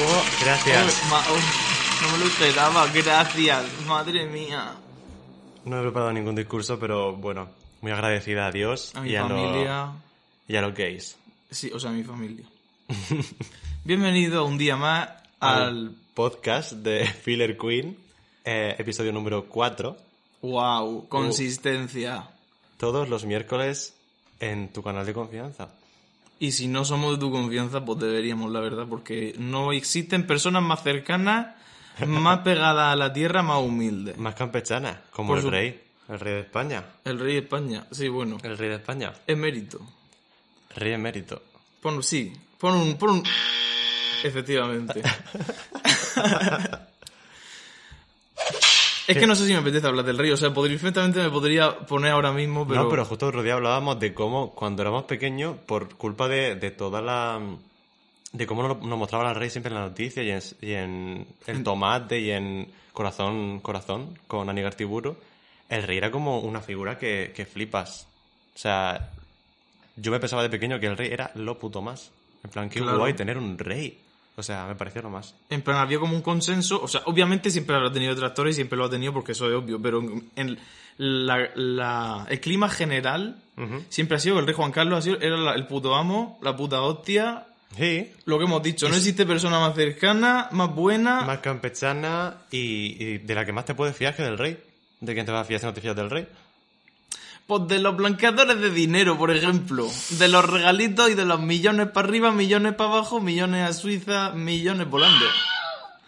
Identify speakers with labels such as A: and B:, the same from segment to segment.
A: Oh,
B: Gracias.
A: oh, oh, no me lo esperaba, gracias, madre mía.
B: No he preparado ningún discurso, pero bueno, muy agradecida a Dios
A: A mi
B: y, a lo-
A: familia.
B: y a los gays.
A: Sí, o sea, a mi familia. Bienvenido un día más al.
B: podcast de Filler Queen, eh, episodio número 4,
A: Wow, consistencia.
B: todos los miércoles en tu canal de confianza.
A: Y si no somos de tu confianza, pues deberíamos, la verdad, porque no existen personas más cercanas, más pegadas a la tierra, más humildes.
B: Más campechana, como
A: Por
B: el
A: su-
B: rey, el rey de España.
A: El rey de España, sí, bueno,
B: El rey de España,
A: emérito.
B: rey emérito.
A: Pon, sí, pon un, pon un... Efectivamente. es que no sé si me apetece hablar del rey, o sea, podría, perfectamente me podría poner ahora mismo, pero...
B: No, pero justo otro día hablábamos de cómo, cuando éramos pequeños, por culpa de, de toda la... de cómo nos, nos mostraban al rey siempre en la noticia y en, y en el tomate y en Corazón, Corazón, con Anígar Tiburo, el rey era como una figura que, que flipas. O sea, yo me pensaba de pequeño que el rey era lo puto más. En plan, qué
A: Claro.
B: guay tener un rey. O sea, me parecía lo más.
A: En plan, había como un consenso, o sea, obviamente siempre habrá tenido detractores y siempre lo ha tenido porque eso es obvio, pero en la, la- el clima general siempre ha sido que el rey Juan Carlos ha sido, era la- el puto amo, la puta hostia,
B: Sí,
A: lo que hemos dicho, no existe persona más cercana, más buena,
B: más campechana y, y de la que más te puedes fiar que del rey. ¿De quién te vas a fiar si no te fías del rey?
A: Pues de los blanqueadores de dinero, por ejemplo. De los regalitos y de los millones para arriba, millones para abajo, millones a Suiza, millones volando.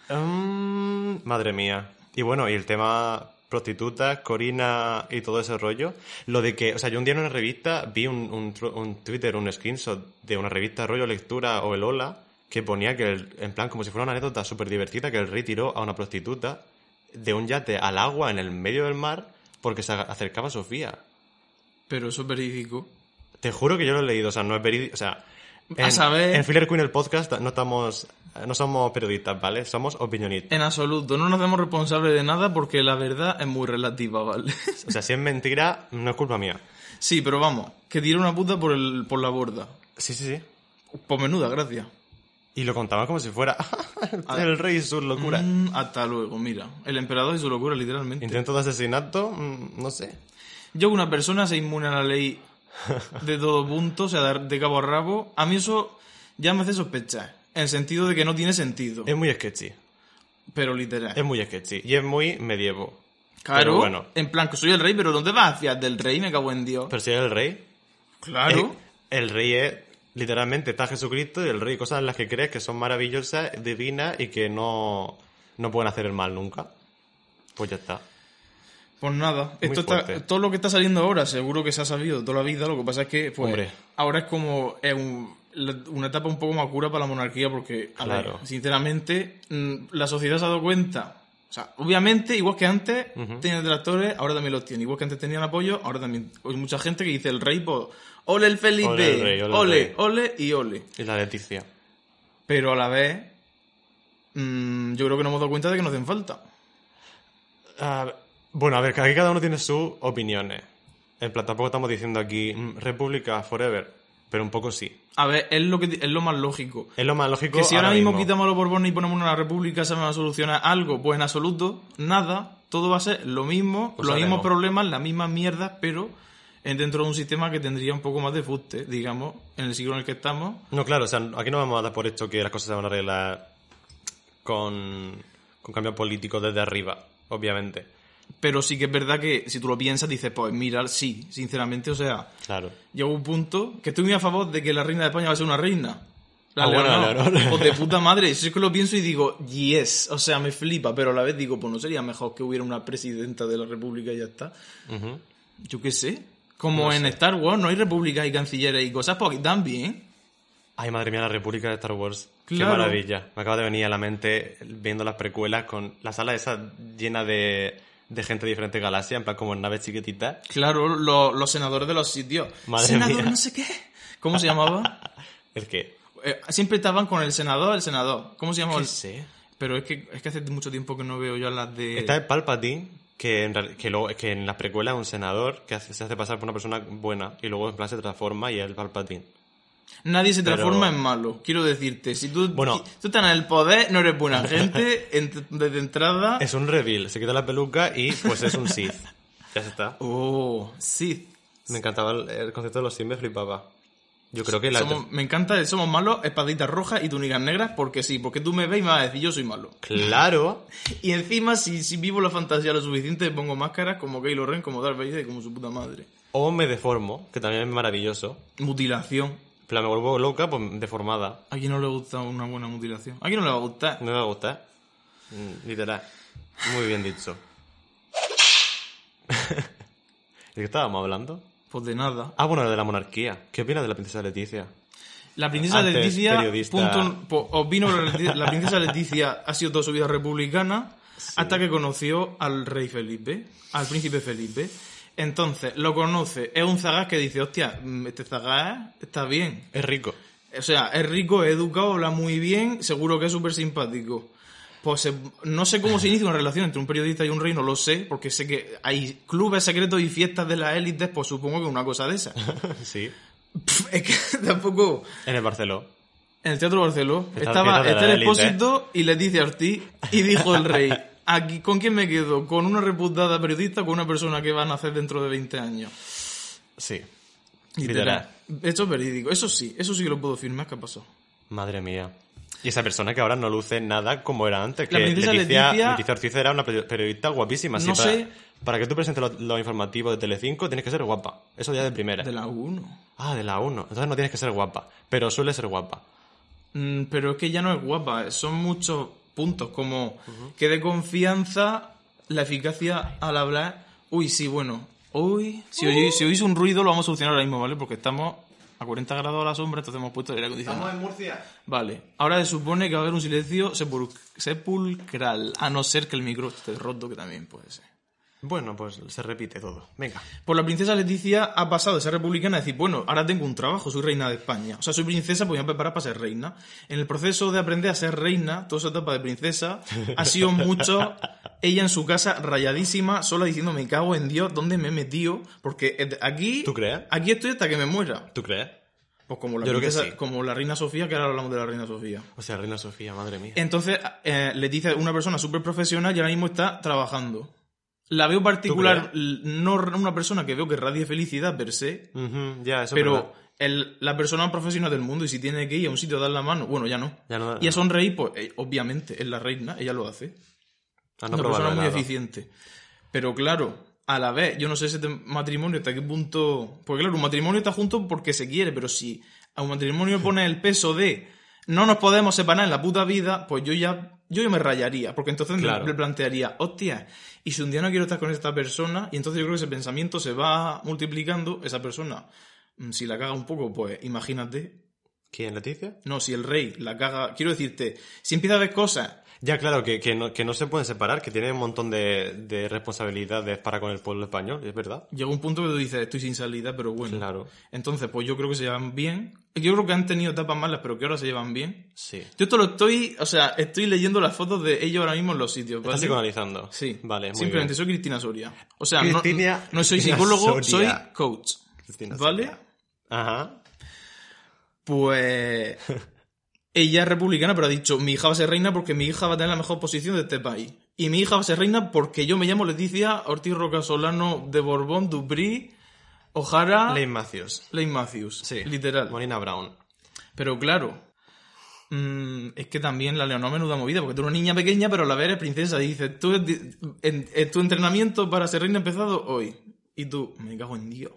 B: Mm, madre mía. Y bueno, y el tema prostitutas, Corina y todo ese rollo. Lo de que, o sea, yo un día en una revista vi un, un, un Twitter, un screenshot de una revista rollo lectura o el Hola, que ponía que, el- en plan, como si fuera una anécdota súper divertida, que el rey tiró a una prostituta de un yate al agua en el medio del mar porque se acercaba a Sofía.
A: Pero eso es verídico.
B: Te juro que yo lo he leído, o sea, no es verídico, o sea...
A: A
B: En,
A: saber-
B: en Filler Queen, el podcast, no estamos... No somos periodistas, ¿vale? Somos opinionistas.
A: En absoluto, no nos hacemos responsables de nada porque la verdad es muy relativa, ¿vale?
B: O sea, si es mentira, no es culpa mía.
A: sí, pero vamos, que tira una puta por, el, por la borda.
B: Sí, sí, sí.
A: Pues menuda, gracias.
B: Y lo contaban como si fuera el rey y sus locuras.
A: Mm, hasta luego, mira. El emperador y su locura, literalmente.
B: Intento de asesinato, mm, no sé.
A: Yo que una persona se inmune a la ley de todo punto, o sea, de, cabo a rabo, a mí eso ya me hace sospechar. En el sentido de que no tiene sentido.
B: Es muy sketchy.
A: Pero literal.
B: Es muy sketchy. Y es muy medievo.
A: Claro,
B: bueno.
A: en plan, que soy el rey, pero ¿dónde vas a fiar del rey? Me cago en Dios.
B: Pero si es el rey,
A: claro.
B: el rey es literalmente está Jesucristo y el rey cosas en las que crees que son maravillosas, divinas y que no, no pueden hacer el mal nunca. Pues ya está.
A: Pues nada,
B: Muy
A: esto está, todo lo que está saliendo ahora seguro que se ha sabido toda la vida, lo que pasa es que pues,
B: Hombre.
A: ahora es como es un- una etapa un poco más cura para la monarquía porque, a
B: Claro.
A: ver, sinceramente, mm, la sociedad se ha dado cuenta. O sea, obviamente, igual que antes tenían detractores, ahora también los tienen. Igual que antes tenían apoyo, ahora también. Hay mucha gente que dice el rey, pues, ole el Felipe,
B: Ole el rey, ole el
A: ole,
B: rey".
A: ole y ole.
B: Y la Leticia.
A: Pero a la vez, mm, yo creo que nos hemos dado cuenta de que nos hacen falta.
B: Ah, bueno, a ver, aquí cada uno tiene sus opiniones. En plan, tampoco estamos diciendo aquí mm, República Forever, pero un poco sí.
A: A ver, es lo, que, es lo más lógico.
B: Es lo más lógico.
A: Que si ahora mismo, quitamos los Borbones y ponemos una república, ¿se va a solucionar algo? Pues en absoluto, nada. Todo va a ser lo mismo,
B: Pues
A: los mismos problemas, las mismas mierdas, pero en- dentro de un sistema que tendría un poco más de fuste, digamos, en el siglo en el que estamos.
B: No, claro, o sea, aquí no vamos a dar por hecho que las cosas se van a arreglar con, con cambio político desde arriba, obviamente.
A: Pero sí que es verdad que si tú lo piensas, dices, pues mira, sí, sinceramente, o sea,
B: Claro.
A: llegó un punto que estoy muy a favor de que la reina de España va a ser una reina. La
B: Ah, bueno, la Leonor.
A: Pues de puta madre. Si es que lo pienso y digo, yes. O sea, me flipa, pero a la vez digo, pues no sería mejor que hubiera una presidenta de la república y ya está. Yo qué sé. Como en Star Wars no hay repúblicas y cancilleres y cosas, pues aquí también.
B: Ay, madre mía, la República de Star Wars. Qué
A: Claro.
B: maravilla. Me acaba de venir a la mente viendo las precuelas con la sala esa llena de, de gente de diferentes galaxias, en plan como en naves chiquititas.
A: Claro, lo- los senadores de los sitios.
B: Madre
A: Senador
B: mía.
A: no sé qué. ¿Cómo se llamaba?
B: Es que,
A: Eh, siempre estaban con el senador, el senador. ¿Cómo se llamaba?
B: qué
A: el-
B: sé.
A: Pero es que, es que hace mucho tiempo que no veo ya las de...
B: Está el Palpatine, que en, que, luego- que en las precuelas es un senador que hace- se hace pasar por una persona buena y luego en plan se transforma y es el Palpatine.
A: Nadie se
B: Pero-
A: transforma en malo. Quiero decirte, si tú,
B: Bueno.
A: tú estás en el poder, no eres buena gente, ent- desde entrada...
B: Es un reveal, se quita la peluca y pues es un Sith. Ya está.
A: Oh, sí.
B: Me encantaba el, el concepto de los Sith, me flipaba. Yo creo que la...
A: Somos- me encanta el somos malos, espaditas rojas y túnicas negras, porque sí, porque tú me ves y me vas a decir yo soy malo.
B: Claro.
A: Y encima, si, si vivo la fantasía lo suficiente, pongo máscaras como Kylo Ren, como Darth Vader y como su puta madre.
B: O me deformo, que también es maravilloso.
A: Mutilación.
B: Plan, me vuelvo loca, pues deformada.
A: ¿A quién no le gusta una buena mutilación? ¿A quién no le va a gustar?
B: No me gusta. Mm, Literal. Muy bien dicho. ¿De qué estábamos hablando?
A: Pues de nada.
B: Ah, bueno, de la monarquía. ¿Qué opinas de la princesa Leticia?
A: La princesa
B: Antes,
A: Leticia,
B: periodista.
A: punto, po- opino que la princesa Leticia ha sido toda su vida republicana hasta que conoció al rey Felipe, al príncipe Felipe. Entonces, lo conoce, es un zagaz que dice, hostia, mm, este zagaz está bien.
B: Es rico.
A: O sea, es rico, es educado, habla muy bien, seguro que es súper simpático. Pues no sé cómo se inicia una relación entre un periodista y un rey, no lo sé, porque sé que hay clubes secretos y fiestas de las élites, pues supongo que una cosa de esa.
B: sí.
A: Pff, es que tampoco...
B: En el Barceló.
A: En el Teatro Barceló
B: Esta
A: estaba Esther
B: élite.
A: Expósito y Leticia Ortiz y dijo el rey, aquí, ¿con quién me quedo? ¿Con una reputada periodista o con una persona que va a nacer dentro de 20 años?
B: Sí.
A: Literal. Esto es verídico. Eso sí, eso sí que lo puedo firmar que ha pasado.
B: Madre mía. Y esa persona que ahora no luce nada como era antes. Que Leticia,
A: Leticia-
B: Leticia Ortiz era una peri- periodista guapísima.
A: No
B: para,
A: sé.
B: para que tú presentes los lo informativos de Telecinco tienes que ser guapa. Eso ya de primera.
A: De la 1.
B: Ah, de la 1. Entonces no tienes que ser guapa. Pero suele ser guapa.
A: Mm, pero es que ya no es guapa, son muchos puntos, como que de confianza, la eficacia al hablar. Uy, sí, bueno. Uy, si oís, si oís un ruido lo vamos a solucionar ahora mismo, ¿vale? Porque estamos a 40 grados a la sombra, entonces hemos puesto el aire acondicionado.
B: en Murcia.
A: Vale, ahora se supone que va a haber un silencio sepul- sepulcral, a no ser que el micro esté roto, que también puede ser.
B: Bueno, pues se repite todo. Venga.
A: Pues la princesa Leticia ha pasado de ser republicana a decir, bueno, ahora tengo un trabajo, soy reina de España. O sea, soy princesa, pues voy a preparar para ser reina. En el proceso de aprender a ser reina, toda esa etapa de princesa, ha sido mucho ella en su casa rayadísima, sola diciendo, me cago en Dios, ¿dónde me he metido? Porque aquí...
B: ¿Tú crees?
A: Aquí estoy hasta que me muera.
B: ¿Tú crees?
A: Pues como la,
B: Yo creo que
A: princesa-
B: sí.
A: como la reina Sofía, que ahora hablamos de la reina Sofía.
B: O sea, Reina Sofía, madre mía.
A: Entonces, eh, Leticia es una persona súper profesional y ahora mismo está trabajando. La veo particular, no una persona que veo que radie felicidad per se,
B: ya, eso
A: pero el- la persona profesional del mundo y si tiene que ir a un sitio a dar la mano, bueno, ya no.
B: Ya no-
A: y a sonreír, pues eh, obviamente es la reina, ella lo hace.
B: Ah, no
A: una persona muy eficiente. Pero claro, a la vez, yo no sé ese matrimonio hasta qué punto... Porque claro, un matrimonio está junto porque se quiere, pero si a un matrimonio pone el peso de no nos podemos separar en la puta vida, pues yo ya, yo me rayaría. Porque entonces
B: Claro.
A: me plantearía, hostia, y si un día no quiero estar con esta persona, y entonces yo creo que ese pensamiento se va multiplicando, esa persona, mm, si la caga un poco, pues imagínate.
B: ¿Quién, Leticia?
A: No, si el rey la caga, quiero decirte, si empieza a ver cosas
B: Ya, claro, que, que, no, que no se pueden separar, que tienen un montón de, de responsabilidades para con el pueblo español, es verdad.
A: Llega un punto que tú dices, estoy sin salida, pero bueno.
B: Claro.
A: Entonces, pues yo creo que se llevan bien. Yo creo que han tenido etapas malas, pero que ahora se llevan bien.
B: Sí.
A: Yo esto lo estoy, o sea, estoy leyendo las fotos de ellos ahora mismo en los sitios.
B: ¿Estás
A: ¿vale?
B: psicoanalizando?
A: Sí.
B: Vale, muy
A: Simplemente
B: bien.
A: soy Cristina Soria. O sea, no,
B: Cristina-
A: no soy psicólogo,
B: Soria.
A: soy coach.
B: Cristina
A: ¿Vale?
B: Soria. Ajá.
A: Pues ella es republicana, pero ha dicho, mi hija va a ser reina porque mi hija va a tener la mejor posición de este país. Y mi hija va a ser reina porque yo me llamo Leticia Ortiz Rocasolano de Borbón, Dupri, Ojara,
B: Lane Matthews.
A: Lane Matthews.
B: Sí.
A: Literal.
B: Molina Brown.
A: Pero claro, mm, es que también la Leonor menuda movida, porque tú eres una niña pequeña, pero a la vez eres princesa. Y dices, tú, en, en- tu entrenamiento para ser reina ha empezado hoy. Y tú, me cago en Dios.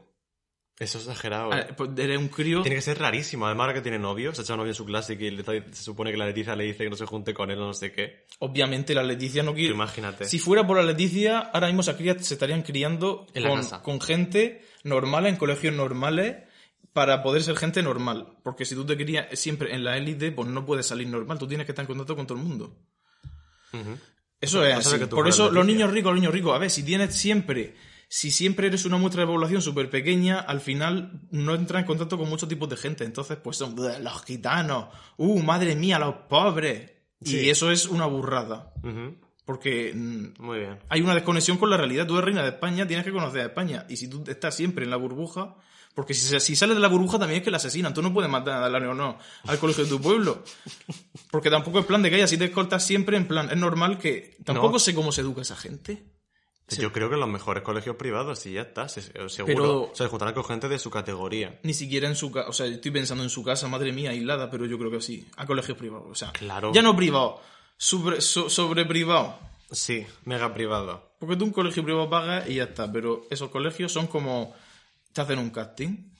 B: Eso es exagerado.
A: Ah,
B: ¿eh?
A: pues eres un crío.
B: Tiene que ser rarísimo. Además, ahora que tiene novio, se ha echado novio en su clase y que le está- se supone que la Leticia le dice que no se junte con él o no sé qué.
A: Obviamente la Leticia no quiere...
B: Imagínate.
A: Si fuera por la Leticia, ahora mismo se, cría- se estarían criando
B: En la
A: con,
B: casa.
A: con gente normal, en colegios normales, para poder ser gente normal. Porque si tú te querías siempre en la élite, pues no puedes salir normal. Tú tienes que estar en contacto con todo el mundo. Eso es
B: No
A: así. Por eso, los niños ricos, los niños ricos. A ver, si tienes siempre. Si siempre eres una muestra de población súper pequeña, al final no entras en contacto con muchos tipos de gente. Entonces, pues son "Bleh, los gitanos. Uh, madre mía, los pobres. Y eso es una burrada. Porque mm,
B: Muy bien.
A: hay una desconexión con la realidad. Tú eres reina de España, tienes que conocer a España. Y si tú estás siempre en la burbuja, porque si, si sales de la burbuja también es que la asesinan. Tú no puedes matar a la o no al colegio de tu pueblo. Porque tampoco es plan de que haya, si te escoltas siempre en plan. Es normal que. Tampoco
B: No.
A: sé cómo se educa esa gente.
B: Yo creo que en los mejores colegios privados y ya está, se- seguro.
A: Pero-
B: Se juntarán con gente de su categoría.
A: Ni siquiera en su casa. O sea, estoy pensando en su casa, madre mía, aislada, pero yo creo que sí. A colegios privados. O sea,
B: Claro.
A: ya no privado, sobre, so- sobre privado.
B: Sí, mega privado.
A: Porque tú un colegio privado pagas y ya está. Pero esos colegios son como. Te hacen un casting.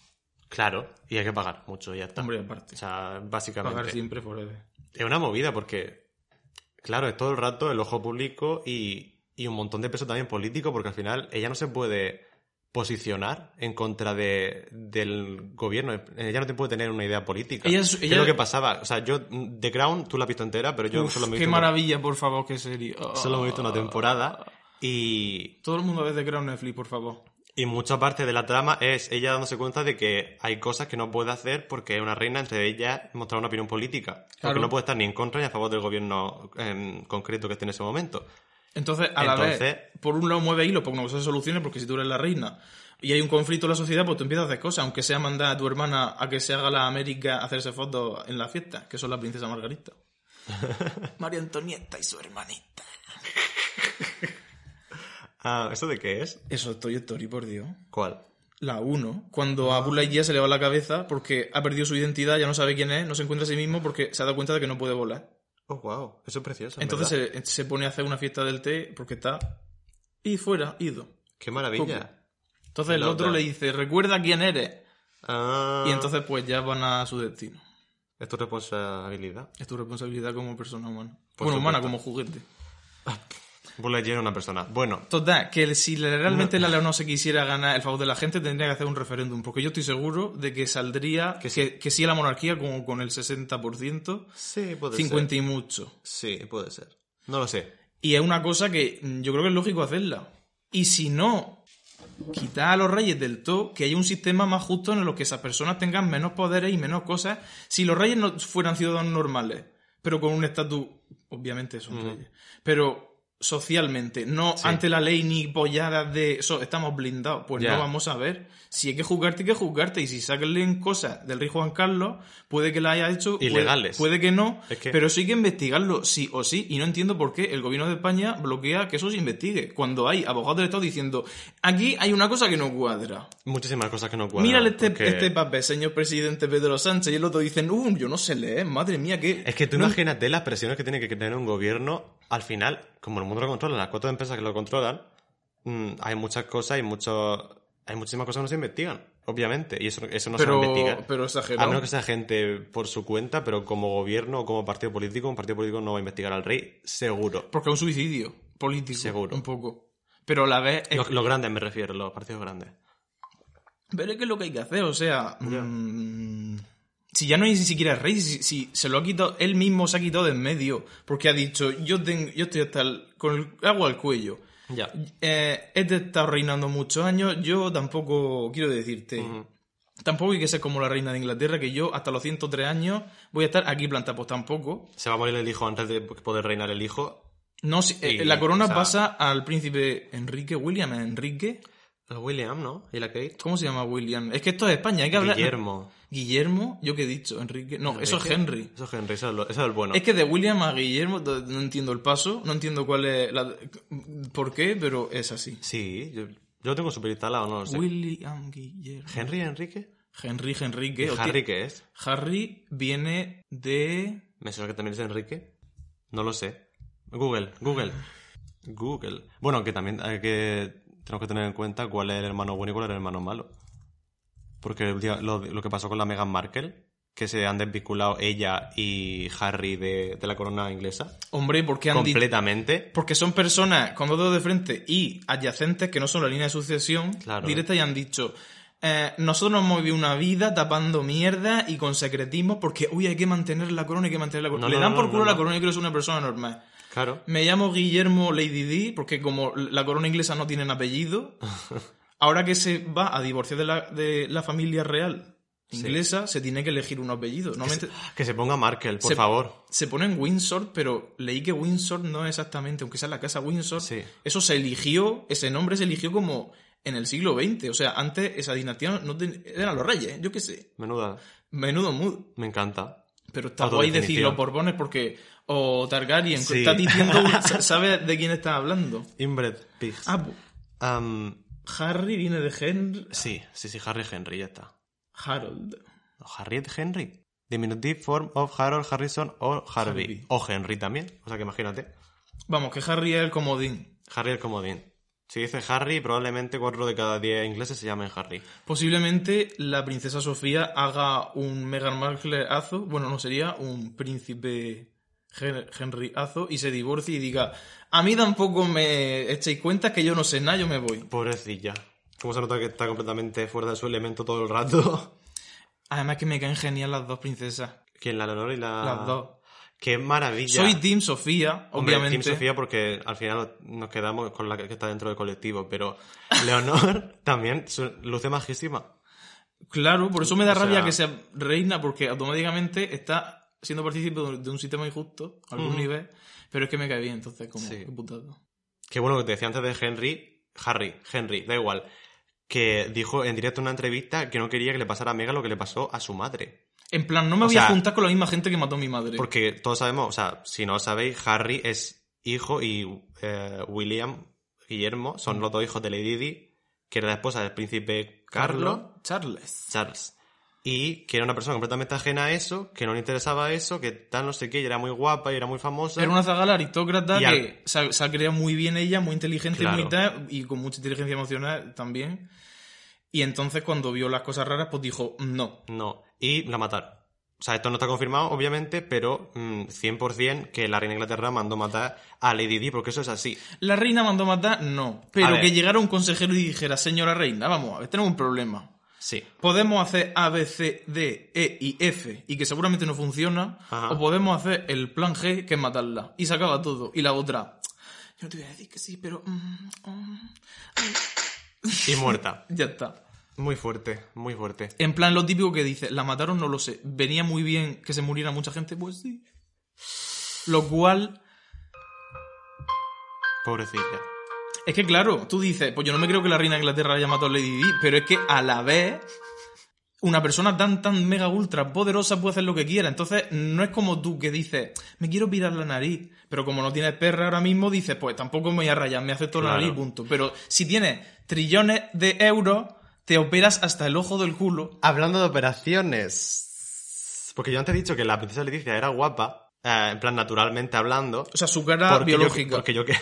B: Claro, y hay que pagar mucho, ya está.
A: Hombre, aparte.
B: O sea, básicamente.
A: Pagar siempre forever.
B: Es una movida porque, claro, es todo el rato el ojo público y, y un montón de peso también político porque al final ella no se puede posicionar en contra de, del gobierno. Ella no te puede tener una idea política.
A: Ella es-
B: ¿Qué
A: ella-
B: es lo que pasaba? O sea, yo, The Crown, tú la has visto entera, pero yo
A: Uf,
B: solo me he
A: qué
B: visto, una-
A: maravilla, por favor, qué serie.
B: Solo me he visto una temporada y,
A: Todo el mundo ve de Crown Netflix, por favor.
B: y mucha parte de la trama es ella dándose cuenta de que hay cosas que no puede hacer porque es una reina, entre ellas mostrar una opinión política. Porque
A: Claro.
B: no puede estar ni en contra ni a favor del gobierno en concreto que esté en ese momento.
A: Entonces, a la
B: Entonces-
A: vez, por un lado mueve hilos para una cosa de soluciones, porque si tú eres la reina y hay un conflicto en la sociedad, pues tú empiezas a hacer cosas, aunque sea mandar a tu hermana a que se haga la América a hacerse fotos en la fiesta, que son la princesa Margarita. María Antonieta y su hermanita.
B: Ah, ¿eso de qué es?
A: Eso es Toy Story, por Dios.
B: ¿Cuál?
A: La 1, cuando a Buzz Lightyear se le va la cabeza porque ha perdido su identidad, ya no sabe quién es, no se encuentra a sí mismo porque se ha dado cuenta de que no puede volar.
B: Oh, wow. Eso es precioso. en
A: Entonces se, se pone a hacer una fiesta del té porque está y fuera, ido.
B: Qué maravilla.
A: Entonces el
B: Nota.
A: otro le dice, recuerda quién eres.
B: Ah,
A: Y entonces pues ya van a su destino.
B: Es tu responsabilidad.
A: Es tu responsabilidad como persona humana.
B: Por
A: bueno, humana como juguete.
B: Buzz Lightyear es una persona. Bueno,
A: Total, que si realmente la Leonor se quisiera ganar el favor de la gente, tendría que hacer un referéndum. Porque yo estoy seguro de que saldría que,
B: sí.
A: que sí a la monarquía como con el 60%,
B: sí, puede
A: 50 y mucho.
B: Sí, puede ser. No lo sé.
A: Y es una cosa que mm, yo creo que es lógico hacerla. Y si no, quitar a los reyes del todo, que haya un sistema más justo en el que esas personas tengan menos poderes y menos cosas. Si los reyes no fueran ciudadanos normales, pero con un estatus, obviamente son reyes, pero socialmente, no ante la ley ni polladas de eso, estamos blindados, pues no vamos a ver. Si hay que juzgarte, hay que juzgarte. Y si saquen cosas del rey Juan Carlos, puede que la haya hecho.
B: Ilegales.
A: Puede, que no,
B: Es que-
A: pero sí hay que investigarlo, sí o sí. Y no entiendo por qué el gobierno de España bloquea que eso se investigue. Cuando hay abogados del Estado diciendo, aquí hay una cosa que no cuadra.
B: Muchísimas cosas que no cuadran.
A: Mírale este,
B: porque-
A: este papel, señor presidente Pedro Sánchez. Y el otro dicen, uh, yo no sé leer, madre mía, que.
B: Es que tú
A: no-
B: imagínate las presiones que tiene que tener un gobierno. Al final, como el mundo lo controla, las cuatro empresas que lo controlan, mm, hay muchas cosas y muchos, hay muchísimas cosas que no se investigan, obviamente. Y eso, eso no se va a
A: Pero, pero
B: A
A: exagerado.
B: menos que sea gente por su cuenta, pero como gobierno o como partido político, un partido político no va a investigar al rey, seguro.
A: Porque es un suicidio político.
B: Seguro.
A: Un poco. Pero a la vez. es-
B: Los, los grandes me refiero, los partidos grandes.
A: Pero es que es lo que hay que hacer, o sea. mm, si ya no hay ni siquiera rey, si, si se lo ha quitado, él mismo se ha quitado de en medio, porque ha dicho, yo, tengo, yo estoy hasta el- con el agua al cuello.
B: Ya.
A: Eh, he estado reinando muchos años, yo tampoco, quiero decirte, tampoco hay que ser como la reina de Inglaterra, que yo hasta los 103 años voy a estar aquí plantado, pues tampoco.
B: Se va a morir el hijo antes de poder reinar el hijo.
A: No, si- eh, la corona
B: o sea-
A: pasa al príncipe Enrique, William, Enrique.
B: William, ¿no? ¿Y la Kate?
A: ¿Cómo se llama William? Es que esto es España, hay que hablar.
B: Guillermo.
A: Guillermo, ¿yo qué he dicho? Enrique. No, eso es. Henry.
B: Eso es Henry, eso es, lo- eso es el bueno.
A: Es que de William a Guillermo no entiendo el paso, no entiendo cuál es la... por qué, pero es así.
B: Sí, yo, yo lo tengo súper instalado, no lo sé.
A: William Guillermo.
B: ¿Henry Enrique?
A: Henry, Enrique.
B: ¿Harry qué es?
A: Harry viene de...
B: ¿Me suena que también es Enrique? No lo sé. Google, Google. Google. Bueno, que también hay que... Tenemos que tener en cuenta cuál es el hermano bueno y cuál es el hermano malo. Porque lo, lo que pasó con la Meghan Markle, que se han desvinculado ella y Harry de, de la corona inglesa,
A: Hombre, porque han dicho...
B: completamente.
A: Porque son personas con dos dedos de frente y adyacentes que no son la línea de sucesión
B: Claro.
A: directa y han dicho... eh, nosotros nos hemos vivido una vida tapando mierda y con secretismo porque, uy, hay que mantener la corona, hay que mantener la corona.
B: No,
A: Le
B: no,
A: dan
B: no,
A: por culo
B: no.
A: la corona y quiero ser una persona normal.
B: Claro.
A: Me llamo Guillermo Lady D porque como la corona inglesa no tienen apellido, ahora que se va a divorciar de la, de la familia real inglesa, se tiene que elegir un apellido.
B: Que se ponga Markel, por
A: Se-
B: favor.
A: se pone en Windsor, pero leí que Windsor no es exactamente, aunque sea la casa Windsor,
B: Sí.
A: eso se eligió, ese nombre se eligió como en el siglo XX. O sea, antes esa dinastía no ten- eran los reyes, yo qué sé.
B: Menuda.
A: Menudo mood.
B: Me encanta.
A: Pero está guay decir los Borbones porque. O Targaryen,
B: Sí.
A: está diciendo. ¿Sabes de quién estás hablando?
B: Inbred Pigs.
A: Ah, Harry viene de Henry.
B: sí, sí, sí, Harry Henry, ya está.
A: Harold.
B: ¿O Harriet Henry. Diminutive form of Harold Harrison o Harvey.
A: Harvey.
B: O Henry también. O sea que imagínate.
A: Vamos, que Harry es el comodín.
B: Harry el comodín. Si dice Harry, probablemente 4 de cada 10 ingleses se llamen Harry.
A: Posiblemente la princesa Sofía haga un Meghan Markle azo, bueno, no sería un príncipe Hen- Henry azo y se divorcie y diga, a mí tampoco me echéis cuenta que yo no sé nada, yo me voy.
B: Pobrecilla. ¿Cómo se nota que está completamente fuera de su elemento todo el rato?
A: Además que me caen genial las dos princesas,
B: ¿Quién? La Leonor y la...
A: las dos.
B: ¡Qué maravilla!
A: Soy Team Sofía,
B: Hombre,
A: obviamente.
B: Team Sofía porque al final nos quedamos con la que está dentro del colectivo, pero Leonor también luce majísima.
A: Claro, por eso me da
B: O sea-
A: rabia que sea reina, porque automáticamente está siendo partícipe de un- sistema injusto a algún nivel, pero es que me cae bien, entonces como,
B: Sí.
A: qué.
B: Qué bueno que te decía antes de Henry, Harry, Henry, da igual, que dijo en directo en una entrevista que no quería que le pasara a Meghan lo que le pasó a su madre.
A: En plan, no me
B: O
A: voy a juntar con la misma gente que mató a mi madre.
B: Porque todos sabemos, o sea, si no lo sabéis, Harry es hijo y eh, William, Guillermo, son los dos hijos de Lady Di, que era la esposa del príncipe Carlos,
A: Charles.
B: Charles. Y que era una persona completamente ajena a eso, que no le interesaba eso, que tal no sé qué, y era muy guapa y era muy famosa.
A: Era una zagala aristócrata
B: Y al-
A: que se ha, se ha creado muy bien ella, muy inteligente,
B: Claro.
A: muy tal, y con mucha inteligencia emocional también. Y entonces cuando vio las cosas raras, pues dijo, no.
B: No, y la mataron. O sea, esto no está confirmado, obviamente, pero mm, 100% que la reina de Inglaterra mandó matar a Lady Di, porque eso es así.
A: La reina mandó matar, no. Pero que llegara un consejero y dijera, señora reina, vamos a ver, tenemos un problema.
B: Sí.
A: Podemos hacer A, B, C, D, E y F, y que seguramente no funciona,
B: Ajá.
A: o podemos hacer el plan G, que es matarla. Y se acaba todo. Y la otra, yo no te voy a decir que sí, pero... mm, mm,
B: Y muerta.
A: ya está.
B: Muy fuerte, muy fuerte.
A: En plan, lo típico que dice, la mataron, no lo sé. Venía muy bien que se muriera mucha gente, pues sí. Lo cual,
B: Pobrecilla.
A: es que claro, tú dices, pues yo no me creo que la reina de Inglaterra haya matado a Lady Di, pero es que a la vez, una persona tan, tan mega ultra poderosa puede hacer lo que quiera. Entonces, no es como tú que dices, me quiero pirar la nariz, pero como no tienes perra ahora mismo, dices, pues tampoco me voy a rayar, me acepto la
B: Claro.
A: nariz, punto. Pero si tienes trillones de euros, te operas hasta el ojo del culo.
B: Hablando de operaciones. Porque yo antes he dicho que la princesa Leticia era guapa, eh, en plan naturalmente hablando.
A: O sea, su cara
B: porque yo-
A: biológica.
B: porque, yo, que-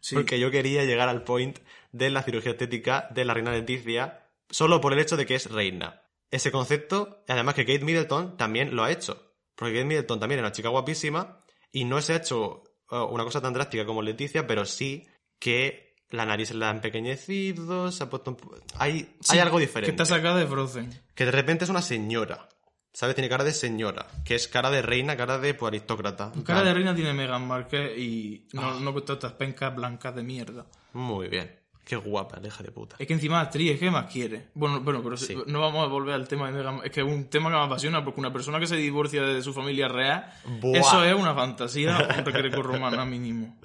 A: Sí.
B: porque yo quería llegar al point de la cirugía estética de la reina Leticia solo por el hecho de que es reina. Ese concepto, además que Kate Middleton también lo ha hecho. Porque Kate Middleton también era una chica guapísima y no se ha hecho eh, una cosa tan drástica como Leticia, pero sí que la nariz se la ha empequeñecido, se ha puesto un Hay,
A: Sí,
B: hay algo diferente.
A: Que está sacada de Frozen.
B: Que de repente es una señora. ¿Sabes? Tiene cara de señora. Que es cara de reina, cara de pues, aristócrata.
A: Cara de reina tiene Meghan Markle y no,
B: Ah.
A: no con todas estas pencas blancas de mierda.
B: Muy bien. Qué guapa, la hija de puta.
A: Es que encima es actriz, ¿qué más quiere? Bueno, bueno, pero
B: Sí.
A: no vamos a volver al tema de Meghan Es que es un tema que me apasiona porque una persona que se divorcia de su familia real,
B: Buah.
A: eso es una fantasía greco-romana mínimo.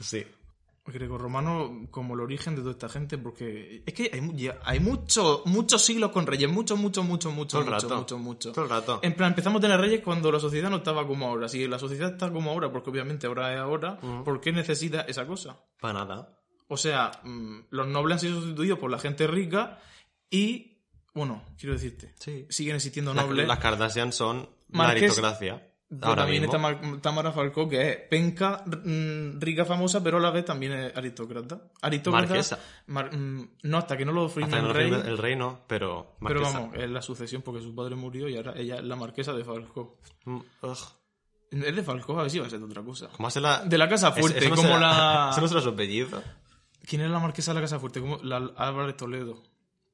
B: Sí.
A: Greco-romano como el origen de toda esta gente porque es que hay, hay mucho, muchos siglos con reyes, mucho, mucho, mucho, mucho,
B: Todo el
A: mucho,
B: rato.
A: mucho, mucho.
B: Todo el rato.
A: En plan, empezamos a tener reyes cuando la sociedad no estaba como ahora. Si la sociedad está como ahora, porque obviamente ahora es ahora, ¿por qué necesita esa cosa?
B: Para nada.
A: O sea, mm, los nobles han sido sustituidos por la gente rica y, bueno, quiero decirte,
B: Sí.
A: siguen existiendo
B: Las,
A: nobles.
B: las Kardashian son la
A: Marqués-
B: aristocracia.
A: Pero
B: Ahora
A: también
B: mismo.
A: está Mar- Tamara Falcó, que es penca, mm, rica, famosa, pero a la vez también es aristócrata. Aristócrata. Mar- mm, no, hasta que no lo firme el
B: no
A: rey.
B: el reino, pero.
A: Pero
B: marquesa.
A: vamos, es la sucesión porque su padre murió y ahora ella es la marquesa de Falcó.
B: Mm.
A: Es de Falcó, a ver si va a ser de otra cosa.
B: ¿Cómo hace la.?
A: De la Casa Fuerte,
B: no
A: como la-
B: Ese no será su apellido.
A: ¿Quién es la marquesa de la Casa Fuerte? Como la Álvarez Toledo.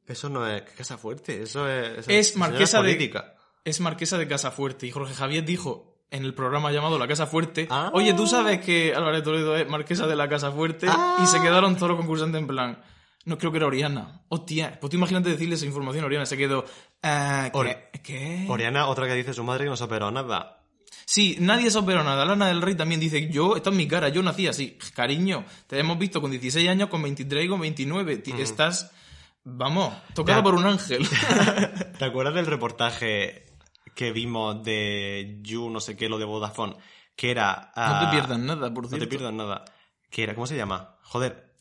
B: Eso no es Casa Fuerte, eso es... eso
A: Es
B: señora
A: marquesa de-
B: política.
A: Es marquesa de Casa Fuerte y Jorge Javier dijo en el programa llamado La Casa Fuerte,
B: Ah.
A: oye, tú sabes que Álvarez Toledo es marquesa de la Casa Fuerte
B: Ah.
A: y se quedaron todos los concursantes en plan, no creo que era Oriana. Hostia, pues tú imagínate decirle esa información a Oriana, se quedó, "Ah, ¿qué?
B: Ori-
A: ¿Qué?
B: Oriana, otra que dice su madre que no se operó nada.
A: Sí, nadie se operó nada. Lana del Rey también dice, yo, esta es mi cara, yo nací así. Cariño, te hemos visto con 16 años, con 23 y con 29. Ti- Estás, vamos, tocada
B: Ya.
A: por un ángel.
B: ¿Te acuerdas del reportaje que vimos de You, no sé qué, lo de Vodafone? Que era...
A: no
B: ah,
A: te pierdas nada, por
B: No
A: cierto.
B: te pierdas nada. Que era, ¿cómo se llama? Joder.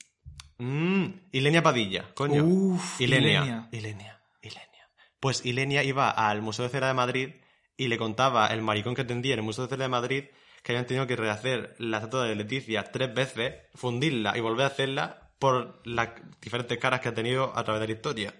B: Mm, Ilenia Padilla, coño.
A: Uf,
B: Ilenia.
A: Ilenia.
B: Ilenia. Ilenia. Pues Ilenia iba al Museo de Cera de Madrid y le contaba el maricón que atendía en el Museo de Cera de Madrid que habían tenido que rehacer la estatua de Leticia tres veces, fundirla y volver a hacerla por las diferentes caras que ha tenido a través de la historia.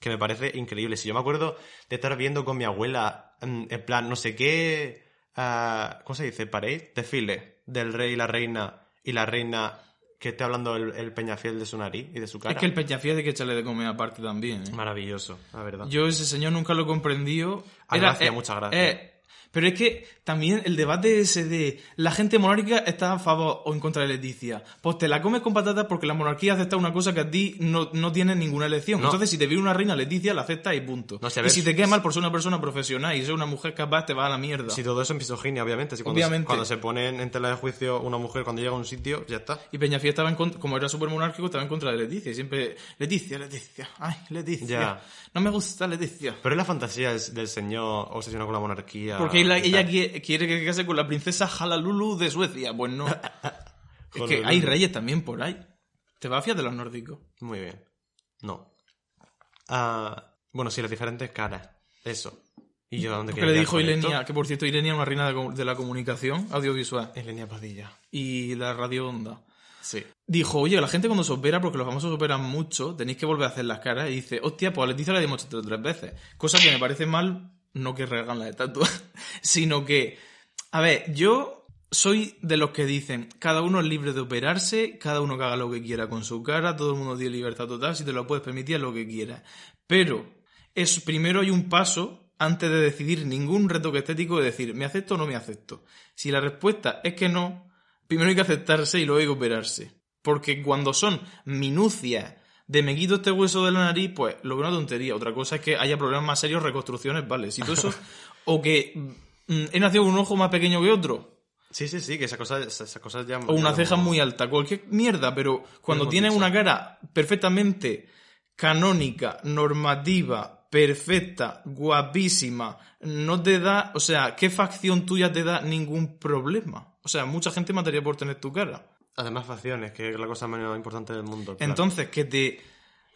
B: Que me parece increíble. Si yo me acuerdo de estar viendo con mi abuela, mm, en plan, no sé qué. ah, ¿Cómo se dice? ¿Parade? Desfile del rey y la reina y la reina que esté hablando el, el peñafiel de su nariz y de su cara.
A: Es que el Peñafiel hay que echarle de comer aparte también. ¿eh?
B: Maravilloso, la verdad.
A: Yo ese señor nunca lo he comprendido.
B: Ah, gracias, muchas gracias.
A: Pero es que también el debate ese de la gente monárquica está a favor o en contra de Leticia. Pues te la comes con patatas porque la monarquía acepta una cosa que a ti no, no tiene ninguna elección.
B: No.
A: Entonces, si te viene una reina Leticia, la aceptas y punto.
B: No, si
A: y si te queda mal por ser una persona profesional y ser una mujer capaz, te va a la mierda.
B: Si todo eso es misoginia, obviamente. Si cuando,
A: Obviamente.
B: Se, cuando se pone en tela de juicio una mujer cuando llega a un sitio, ya está.
A: Y Peñafiel estaba en contra, como era súper monárquico, estaba en contra de Leticia. Y siempre, Leticia, Leticia, ay, Leticia.
B: Ya.
A: No me gusta Leticia.
B: Pero es la fantasía del, del señor obsesionado con la monarquía.
A: Porque ella, quiere, quiere que case con la princesa Halalulu de Suecia. Pues no. es que hay reyes también por ahí. Te va a fiar de los nórdicos.
B: Muy bien. No. Ah, bueno, sí, las diferentes caras. Eso. Y yo, ¿a dónde quería
A: le dijo
B: esto?
A: Ilenia, que por cierto, Ilenia es una reina de, la comunicación audiovisual
B: Ilenia Padilla.
A: y la radio onda.
B: Sí.
A: Dijo, oye, la gente cuando se opera, porque los famosos operan mucho, tenéis que volver a hacer las caras. Y dice, hostia, pues a Leticia le dimos esto tres veces. Cosa que me parece mal, no que rehagan la estatua, sino que, a ver, yo soy de los que dicen, cada uno es libre de operarse, cada uno que haga lo que quiera con su cara, todo el mundo tiene libertad total, si te lo puedes permitir, lo que quieras. Pero, es, primero hay un paso antes de decidir ningún retoque estético de decir, ¿me acepto o no me acepto? Si la respuesta es que no, primero hay que aceptarse y luego hay que operarse. Porque cuando son minucias de me quito este hueso de la nariz, pues lo veo una tontería. Otra cosa es que haya problemas más serios, reconstrucciones, vale. Si todo eso, o que mm, he nacido con un ojo más pequeño que otro,
B: Sí, sí, sí, que esas cosas, esas cosas ya...
A: o una ceja muy alta, cualquier mierda, pero cuando tienes una cara perfectamente canónica, normativa, perfecta, guapísima, no te da, o sea, ¿qué facción tuya te da ningún problema? O sea, mucha gente mataría por tener tu cara.
B: Además, facciones, que es la cosa menos importante del mundo. claro.
A: Entonces, que te...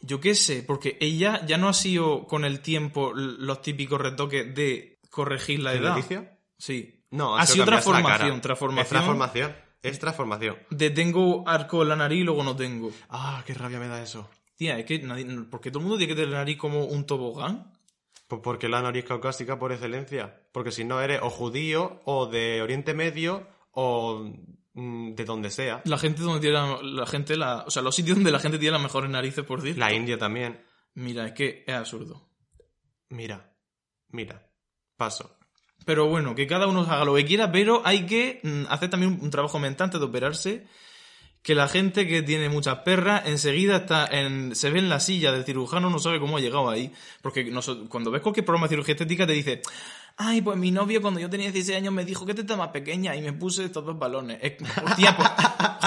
A: Yo qué sé, porque ella ya no ha sido con el tiempo los típicos retoques de corregir la
B: ¿De
A: edad.
B: Leticia?
A: Sí.
B: No,
A: ha sido
B: cambiarse la
A: transformación, transformación.
B: Es transformación. Es transformación.
A: De tengo arco en la nariz y luego no tengo.
B: Ah, qué rabia me da eso.
A: Tía, es que nadie, porque todo el mundo tiene que tener la nariz como un tobogán.
B: Pues porque la nariz caucásica por excelencia. Porque si no eres o judío, o de Oriente Medio, o de donde sea.
A: La gente donde tiene la, la gente la, o sea, los sitios donde la gente tiene las mejores narices por decir.
B: La India también.
A: Mira, es que es absurdo.
B: Mira, mira. Paso.
A: Pero bueno, que cada uno haga lo que quiera, pero hay que mm, hacer también un, trabajo mental antes de operarse. Que la gente que tiene muchas perras enseguida está en, se ve en la silla del cirujano, no sabe cómo ha llegado ahí. Porque cuando ves cualquier programa de cirugía estética te dice, ay, pues mi novio cuando yo tenía 16 años me dijo que te está más pequeña y me puse estos dos balones. Es- hostia, pues,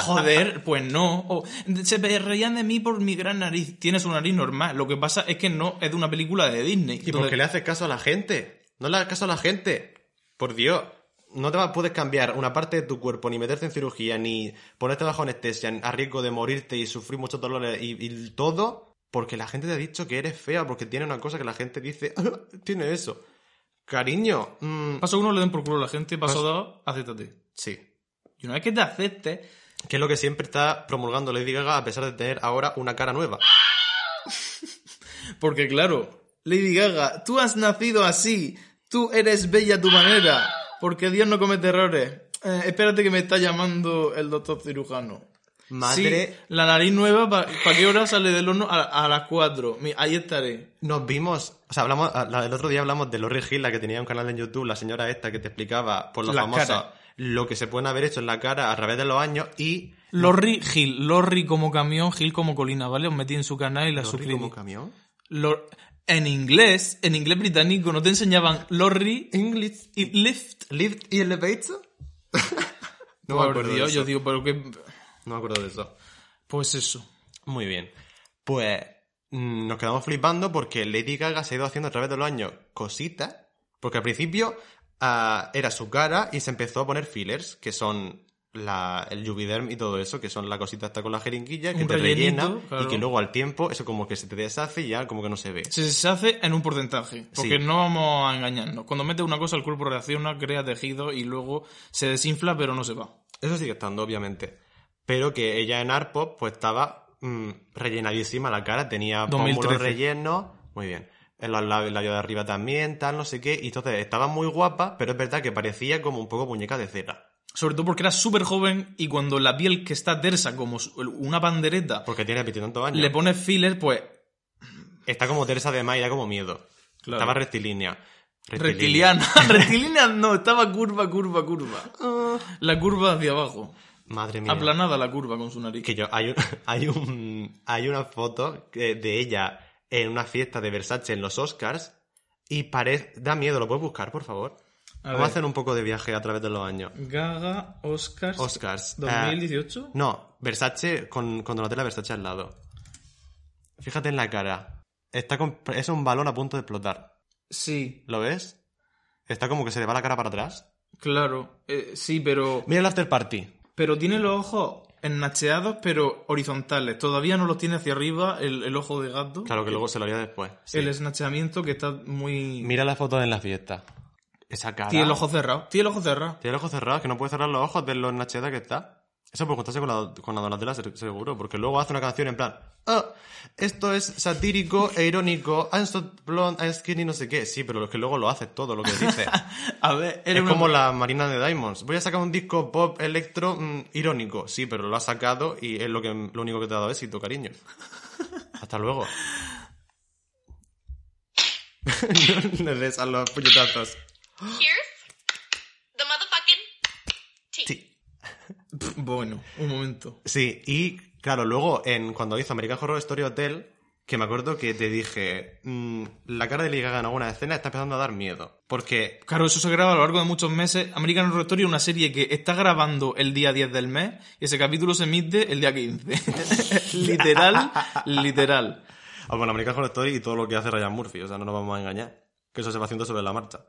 A: joder, pues no. O, se reían de mí por mi gran nariz. Tienes una nariz normal. Lo que pasa es que no es de una película de Disney.
B: ¿Y por qué le haces caso a la gente? No le hagas caso a la gente. Por Dios. No te puedes cambiar una parte de tu cuerpo, ni meterte en cirugía, ni ponerte bajo anestesia, a riesgo de morirte y sufrir muchos dolores y, y todo, porque la gente te ha dicho que eres fea, porque tiene una cosa que la gente dice, "Ah, tiene eso. Cariño, mm,
A: Paso uno, le den por culo a la gente. Paso dos, acéptate.
B: sí.
A: Y una vez que te aceptes,
B: Que es lo que siempre está promulgando Lady Gaga a pesar de tener ahora una cara nueva.
A: porque claro, Lady Gaga, tú has nacido así, tú eres bella a tu manera, porque Dios no comete errores. Eh, espérate que me está llamando el doctor cirujano.
B: Madre,
A: Sí, la nariz nueva, ¿para qué hora sale del horno? A, a las 4. Mi- Ahí estaré.
B: nos vimos, o sea, hablamos, el otro día hablamos de Lori Gil, la que tenía un canal en YouTube, la señora esta que te explicaba por
A: La
B: famosa
A: cara.
B: lo que se pueden haber hecho en la cara a través de los años y
A: Lorry Gil. Lorry como camión, Gil como colina, ¿vale? Os metí en su canal y la suscribí.
B: como camión.
A: Lor- en inglés, en inglés británico, ¿no te enseñaban Lorry
B: English
A: y Lift?
B: lift y elevator. no me
A: Por
B: acuerdo
A: Dios, yo digo, pero qué...
B: No me acuerdo de eso.
A: Pues eso.
B: Muy bien. Pues mm, nos quedamos flipando porque Lady Gaga se ha ido haciendo a través de los años cositas. Porque al principio ah, era su cara y se empezó a poner fillers, que son la, el Juviderm y todo eso, que son la cosita hasta con la jeringuilla, que te rellena
A: claro.
B: y que luego al tiempo eso como que se te deshace y ya como que no se ve.
A: Se deshace en un porcentaje. Porque
B: Sí.
A: no vamos a engañarnos. Cuando metes una cosa, el cuerpo reacciona, crea tejido y luego se desinfla, pero no se va.
B: Eso sigue estando, obviamente. Pero que ella en Arpop pues estaba mm, rellenadísima la cara, tenía
A: 2013.
B: pómulos rellenos, muy bien. En los labios, el labio de arriba también, tal, no sé qué. Y entonces estaba muy guapa, pero es verdad que parecía como un poco muñeca de cera.
A: Sobre todo porque era súper joven y cuando la piel que está tersa como una pandereta
B: Porque tiene veintitantos años.
A: le pones filler, pues
B: Está como Teresa de May, da como miedo.
A: Claro.
B: Estaba rectilínea.
A: reptiliana. reptiliana no, estaba curva, curva, curva. La curva hacia abajo.
B: Madre mía.
A: Aplanada la curva con su nariz.
B: Que yo, hay, un, hay, un, hay una foto que- de ella en una fiesta de Versace en los Oscars y parece, da miedo, ¿lo puedes buscar, por favor?
A: A
B: Vamos a hacer un poco de viaje a través de los años.
A: Gaga, Oscars.
B: Oscars.
A: 2018.
B: Eh, no, Versace con, con Donatella Versace al lado. Fíjate en la cara. Está con- es un balón a punto de explotar.
A: Sí,
B: ¿Lo ves? Está como que se le va la cara para atrás.
A: claro. Eh, sí, pero.
B: Mira el after party.
A: Pero tiene los ojos ennacheados, pero horizontales. Todavía no los tiene hacia arriba el, el ojo de gato.
B: Claro que luego se lo haría después. Sí.
A: El esnacheamiento que está muy.
B: Mira la foto en la fiesta. Esa cara.
A: Tiene el ojo cerrado. Tiene el ojo cerrado.
B: Tiene el ojo cerrado, que no puede cerrar los ojos de lo nacheta que está. Eso por contarse con la, con la Donatella se- seguro, porque luego hace una canción en plan, ah, esto es satírico e irónico, I'm so blonde, I'm skinny, no sé qué. Sí, pero lo que luego lo hace todo, lo que dice.
A: A ver,
B: es
A: una-
B: como la Marina de Diamonds. Voy a sacar un disco pop electro mm, irónico. Sí, pero lo ha sacado y es lo, que, lo único que te ha dado éxito, cariño. Hasta luego. no le des a los puñetazos.
C: Here's the motherfucking tea.
A: Bueno, un momento.
B: Sí, y claro, luego en cuando hizo American Horror Story Hotel, que me acuerdo que te dije, mm, la cara de Lady Gaga en alguna escena está empezando a dar miedo. Porque,
A: Claro, eso se graba a lo largo de muchos meses. American Horror Story es una serie que está grabando el día 10 del mes y ese capítulo se emite el día 15. literal, literal.
B: ah, bueno, American Horror Story y todo lo que hace Ryan Murphy, o sea, no nos vamos a engañar. Que eso se va haciendo sobre la marcha.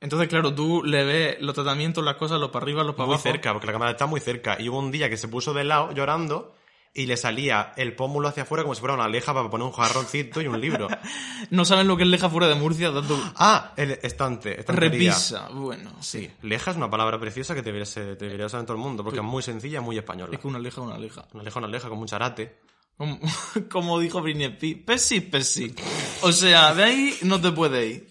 A: Entonces, claro, tú le ves los tratamientos, las cosas, los para arriba, los para
B: Muy
A: abajo.
B: cerca, porque la cámara está muy cerca. Y hubo un día que se puso de lado llorando y le salía el pómulo hacia afuera como si fuera una aleja para poner un jarroncito y un libro.
A: No saben lo que es Leja fuera de Murcia, dando
B: Ah, el estante, estantería.
A: repisa. Bueno, sí.
B: Sí, leja es una palabra preciosa que debería, ser, debería saber todo el mundo, porque es muy sencilla, muy española.
A: Es que una leja, una leja.
B: Una leja, una leja, con mucha arate.
A: Como, dijo Britney Spears, Pepsi, Pepsi. O sea, de ahí no te puede ir.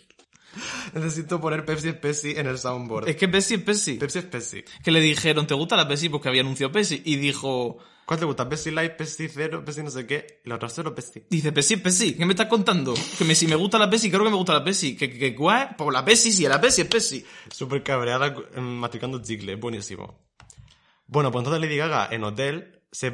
B: Necesito poner Pepsi es Pepsi en el soundboard.
A: Es que Pepsi es Pepsi.
B: Pepsi es Pepsi.
A: Que le dijeron, ¿te gusta la Pepsi? Porque había anunciado Pepsi. Y dijo,
B: ¿Cuál te gusta? Pepsi Light, Pepsi Cero, Pepsi no sé qué. Y la otra cero Pepsi.
A: dice, Pepsi es Pepsi. ¿Qué me estás contando? Que me, si me gusta la Pepsi, creo que me gusta la Pepsi. ¿Que, que, cuál? Pues la Pepsi, sí, la Pepsi es Pepsi.
B: Súper cabreada, mm, masticando chicle. Buenísimo. Bueno, pues entonces Lady Gaga en hotel se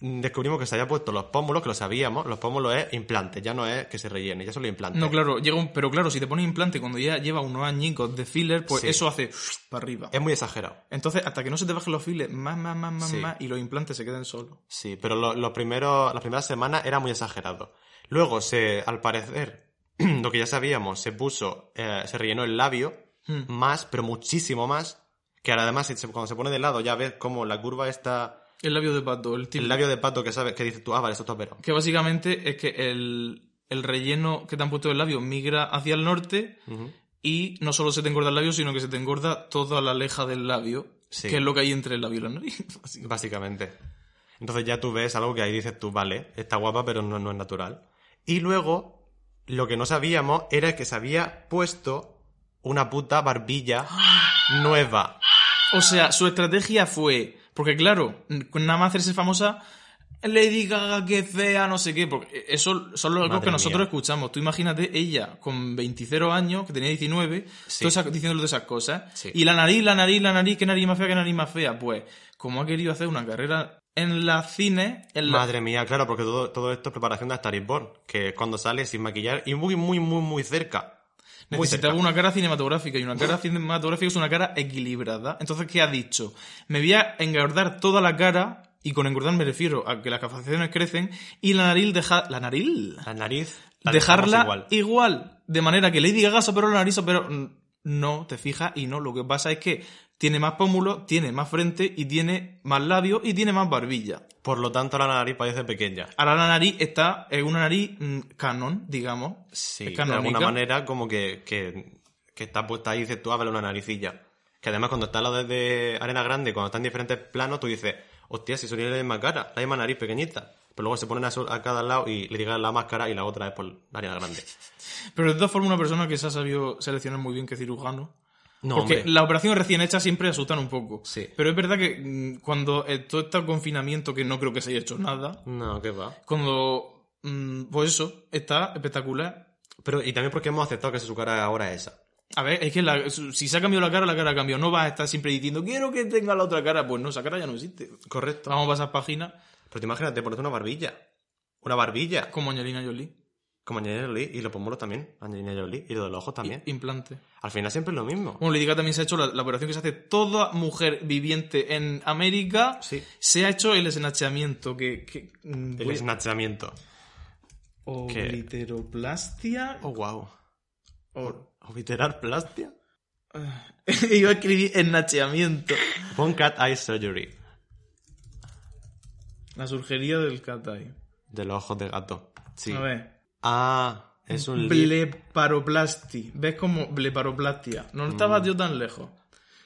B: descubrimos que se había puesto los pómulos, que lo sabíamos. Los pómulos es implante, ya no es que se rellene, ya son los implantes.
A: No, claro, llega un, pero claro, si te pones implante cuando ya lleva unos añicos de filler, pues
B: Sí.
A: eso hace para arriba.
B: Es muy exagerado.
A: Entonces, hasta que no se te bajen los fillers, más, más, más, más,
B: Sí.
A: más, y los implantes se queden solos.
B: Sí, pero lo- los primeros, las primeras semanas era muy exagerado. Luego, se, al parecer, lo que ya sabíamos, se puso, eh, se rellenó el labio,
A: Hmm.
B: más, pero muchísimo más, que ahora además cuando se pone de lado ya ves como la curva está,
A: El labio de pato, el tipo.
B: el labio de pato que sabes, que dices tú, ah, vale, esto está operado.
A: Que básicamente es que el, el relleno que te han puesto del labio migra hacia el norte y no solo se te engorda el labio, sino que se te engorda toda la leja del labio,
B: Sí.
A: que es lo que hay entre el labio y la nariz.
B: Básicamente. Entonces ya tú ves algo que ahí dices tú, vale, está guapa, pero no, no es natural. Y luego, lo que no sabíamos era que se había puesto una puta barbilla nueva.
A: O sea, su estrategia fue. Porque, claro, nada más hacerse famosa. Lady Gaga, que fea, no sé qué. Porque eso son los
B: Madre
A: que nosotros
B: mía.
A: escuchamos. Tú imagínate ella con 20 años, que tenía 19,
B: Sí.
A: diciendo todas esas cosas.
B: Sí.
A: Y la nariz, la nariz, la nariz, qué nariz más fea, qué nariz más fea. Pues, como ha querido hacer una carrera en la cine, en la,
B: Madre mía, claro, porque todo, todo esto es preparación de Star is Born, que cuando sale sin maquillar y muy, muy, muy, muy cerca. Muy
A: Necesitaba una cara cinematográfica y una cara cinematográfica es una cara equilibrada. Entonces, ¿qué ha dicho? Me voy a engordar toda la cara, y con engordar me refiero a que las facciones crecen, y la nariz deja... ¿La nariz?
B: La nariz. la
A: Dejarla
B: igual.
A: igual. De manera que Lady Gaga se operó la nariz, pero no, te fijas, y no. Lo que pasa es que tiene más pómulo, tiene más frente, y tiene más labios, y tiene más barbilla.
B: Por lo tanto, la nariz parece pequeña.
A: Ahora la nariz está en una nariz mm, canon, digamos.
B: Sí,
A: es
B: de alguna manera como que, que, que está puesta ahí y dices tú, ábrele una naricilla. Que además cuando está la de Arena Grande, cuando está en diferentes planos, tú dices, hostia, si son la misma cara, la misma nariz pequeñita. Pero luego se ponen a, a cada lado y le digan la máscara y la otra es por la Arena Grande.
A: Pero de todas formas, una persona que se ha sabido seleccionar muy bien que cirujano.
B: No,
A: Porque
B: hombre.
A: las operaciones recién hechas siempre asustan un poco.
B: Sí.
A: Pero es verdad que mm, cuando eh, todo este confinamiento, que no creo que se haya hecho nada,
B: No, ¿qué va?
A: cuando. mm, pues eso, está espectacular.
B: Pero, y también porque hemos aceptado que su cara ahora es esa.
A: A ver, es que la- si se ha cambiado la cara, la cara ha cambiado. No vas a estar siempre diciendo, quiero que tenga la otra cara. Pues no, esa cara ya no existe.
B: Correcto.
A: Vamos a pasar páginas
B: Pero te imagínate, ponerte una barbilla. Una barbilla.
A: como Angelina Jolie.
B: Como Angelina Jolie. Y los pómulos también. Angelina Jolie. Y lo de los ojos también.
A: Implante.
B: Al final siempre es lo mismo.
A: Bueno, Gaga también se ha hecho la, la operación que se hace toda mujer viviente en América.
B: Sí.
A: Se ha hecho el snatchamiento, que... que mm,
B: El
A: voy-
B: snatchamiento.
A: Obliteroplastia.
B: Oh, wow.
A: O-
B: ¿Obliterar plastia?
A: Iba a escribir ennacheamiento.
B: Pon cat eye surgery.
A: La surgería del cat eye.
B: De los ojos de gato. Sí.
A: A ver.
B: Ah, es un lip.
A: Bleparoplasti. ¿Ves como bleparoplastia? No estaba yo tan lejos.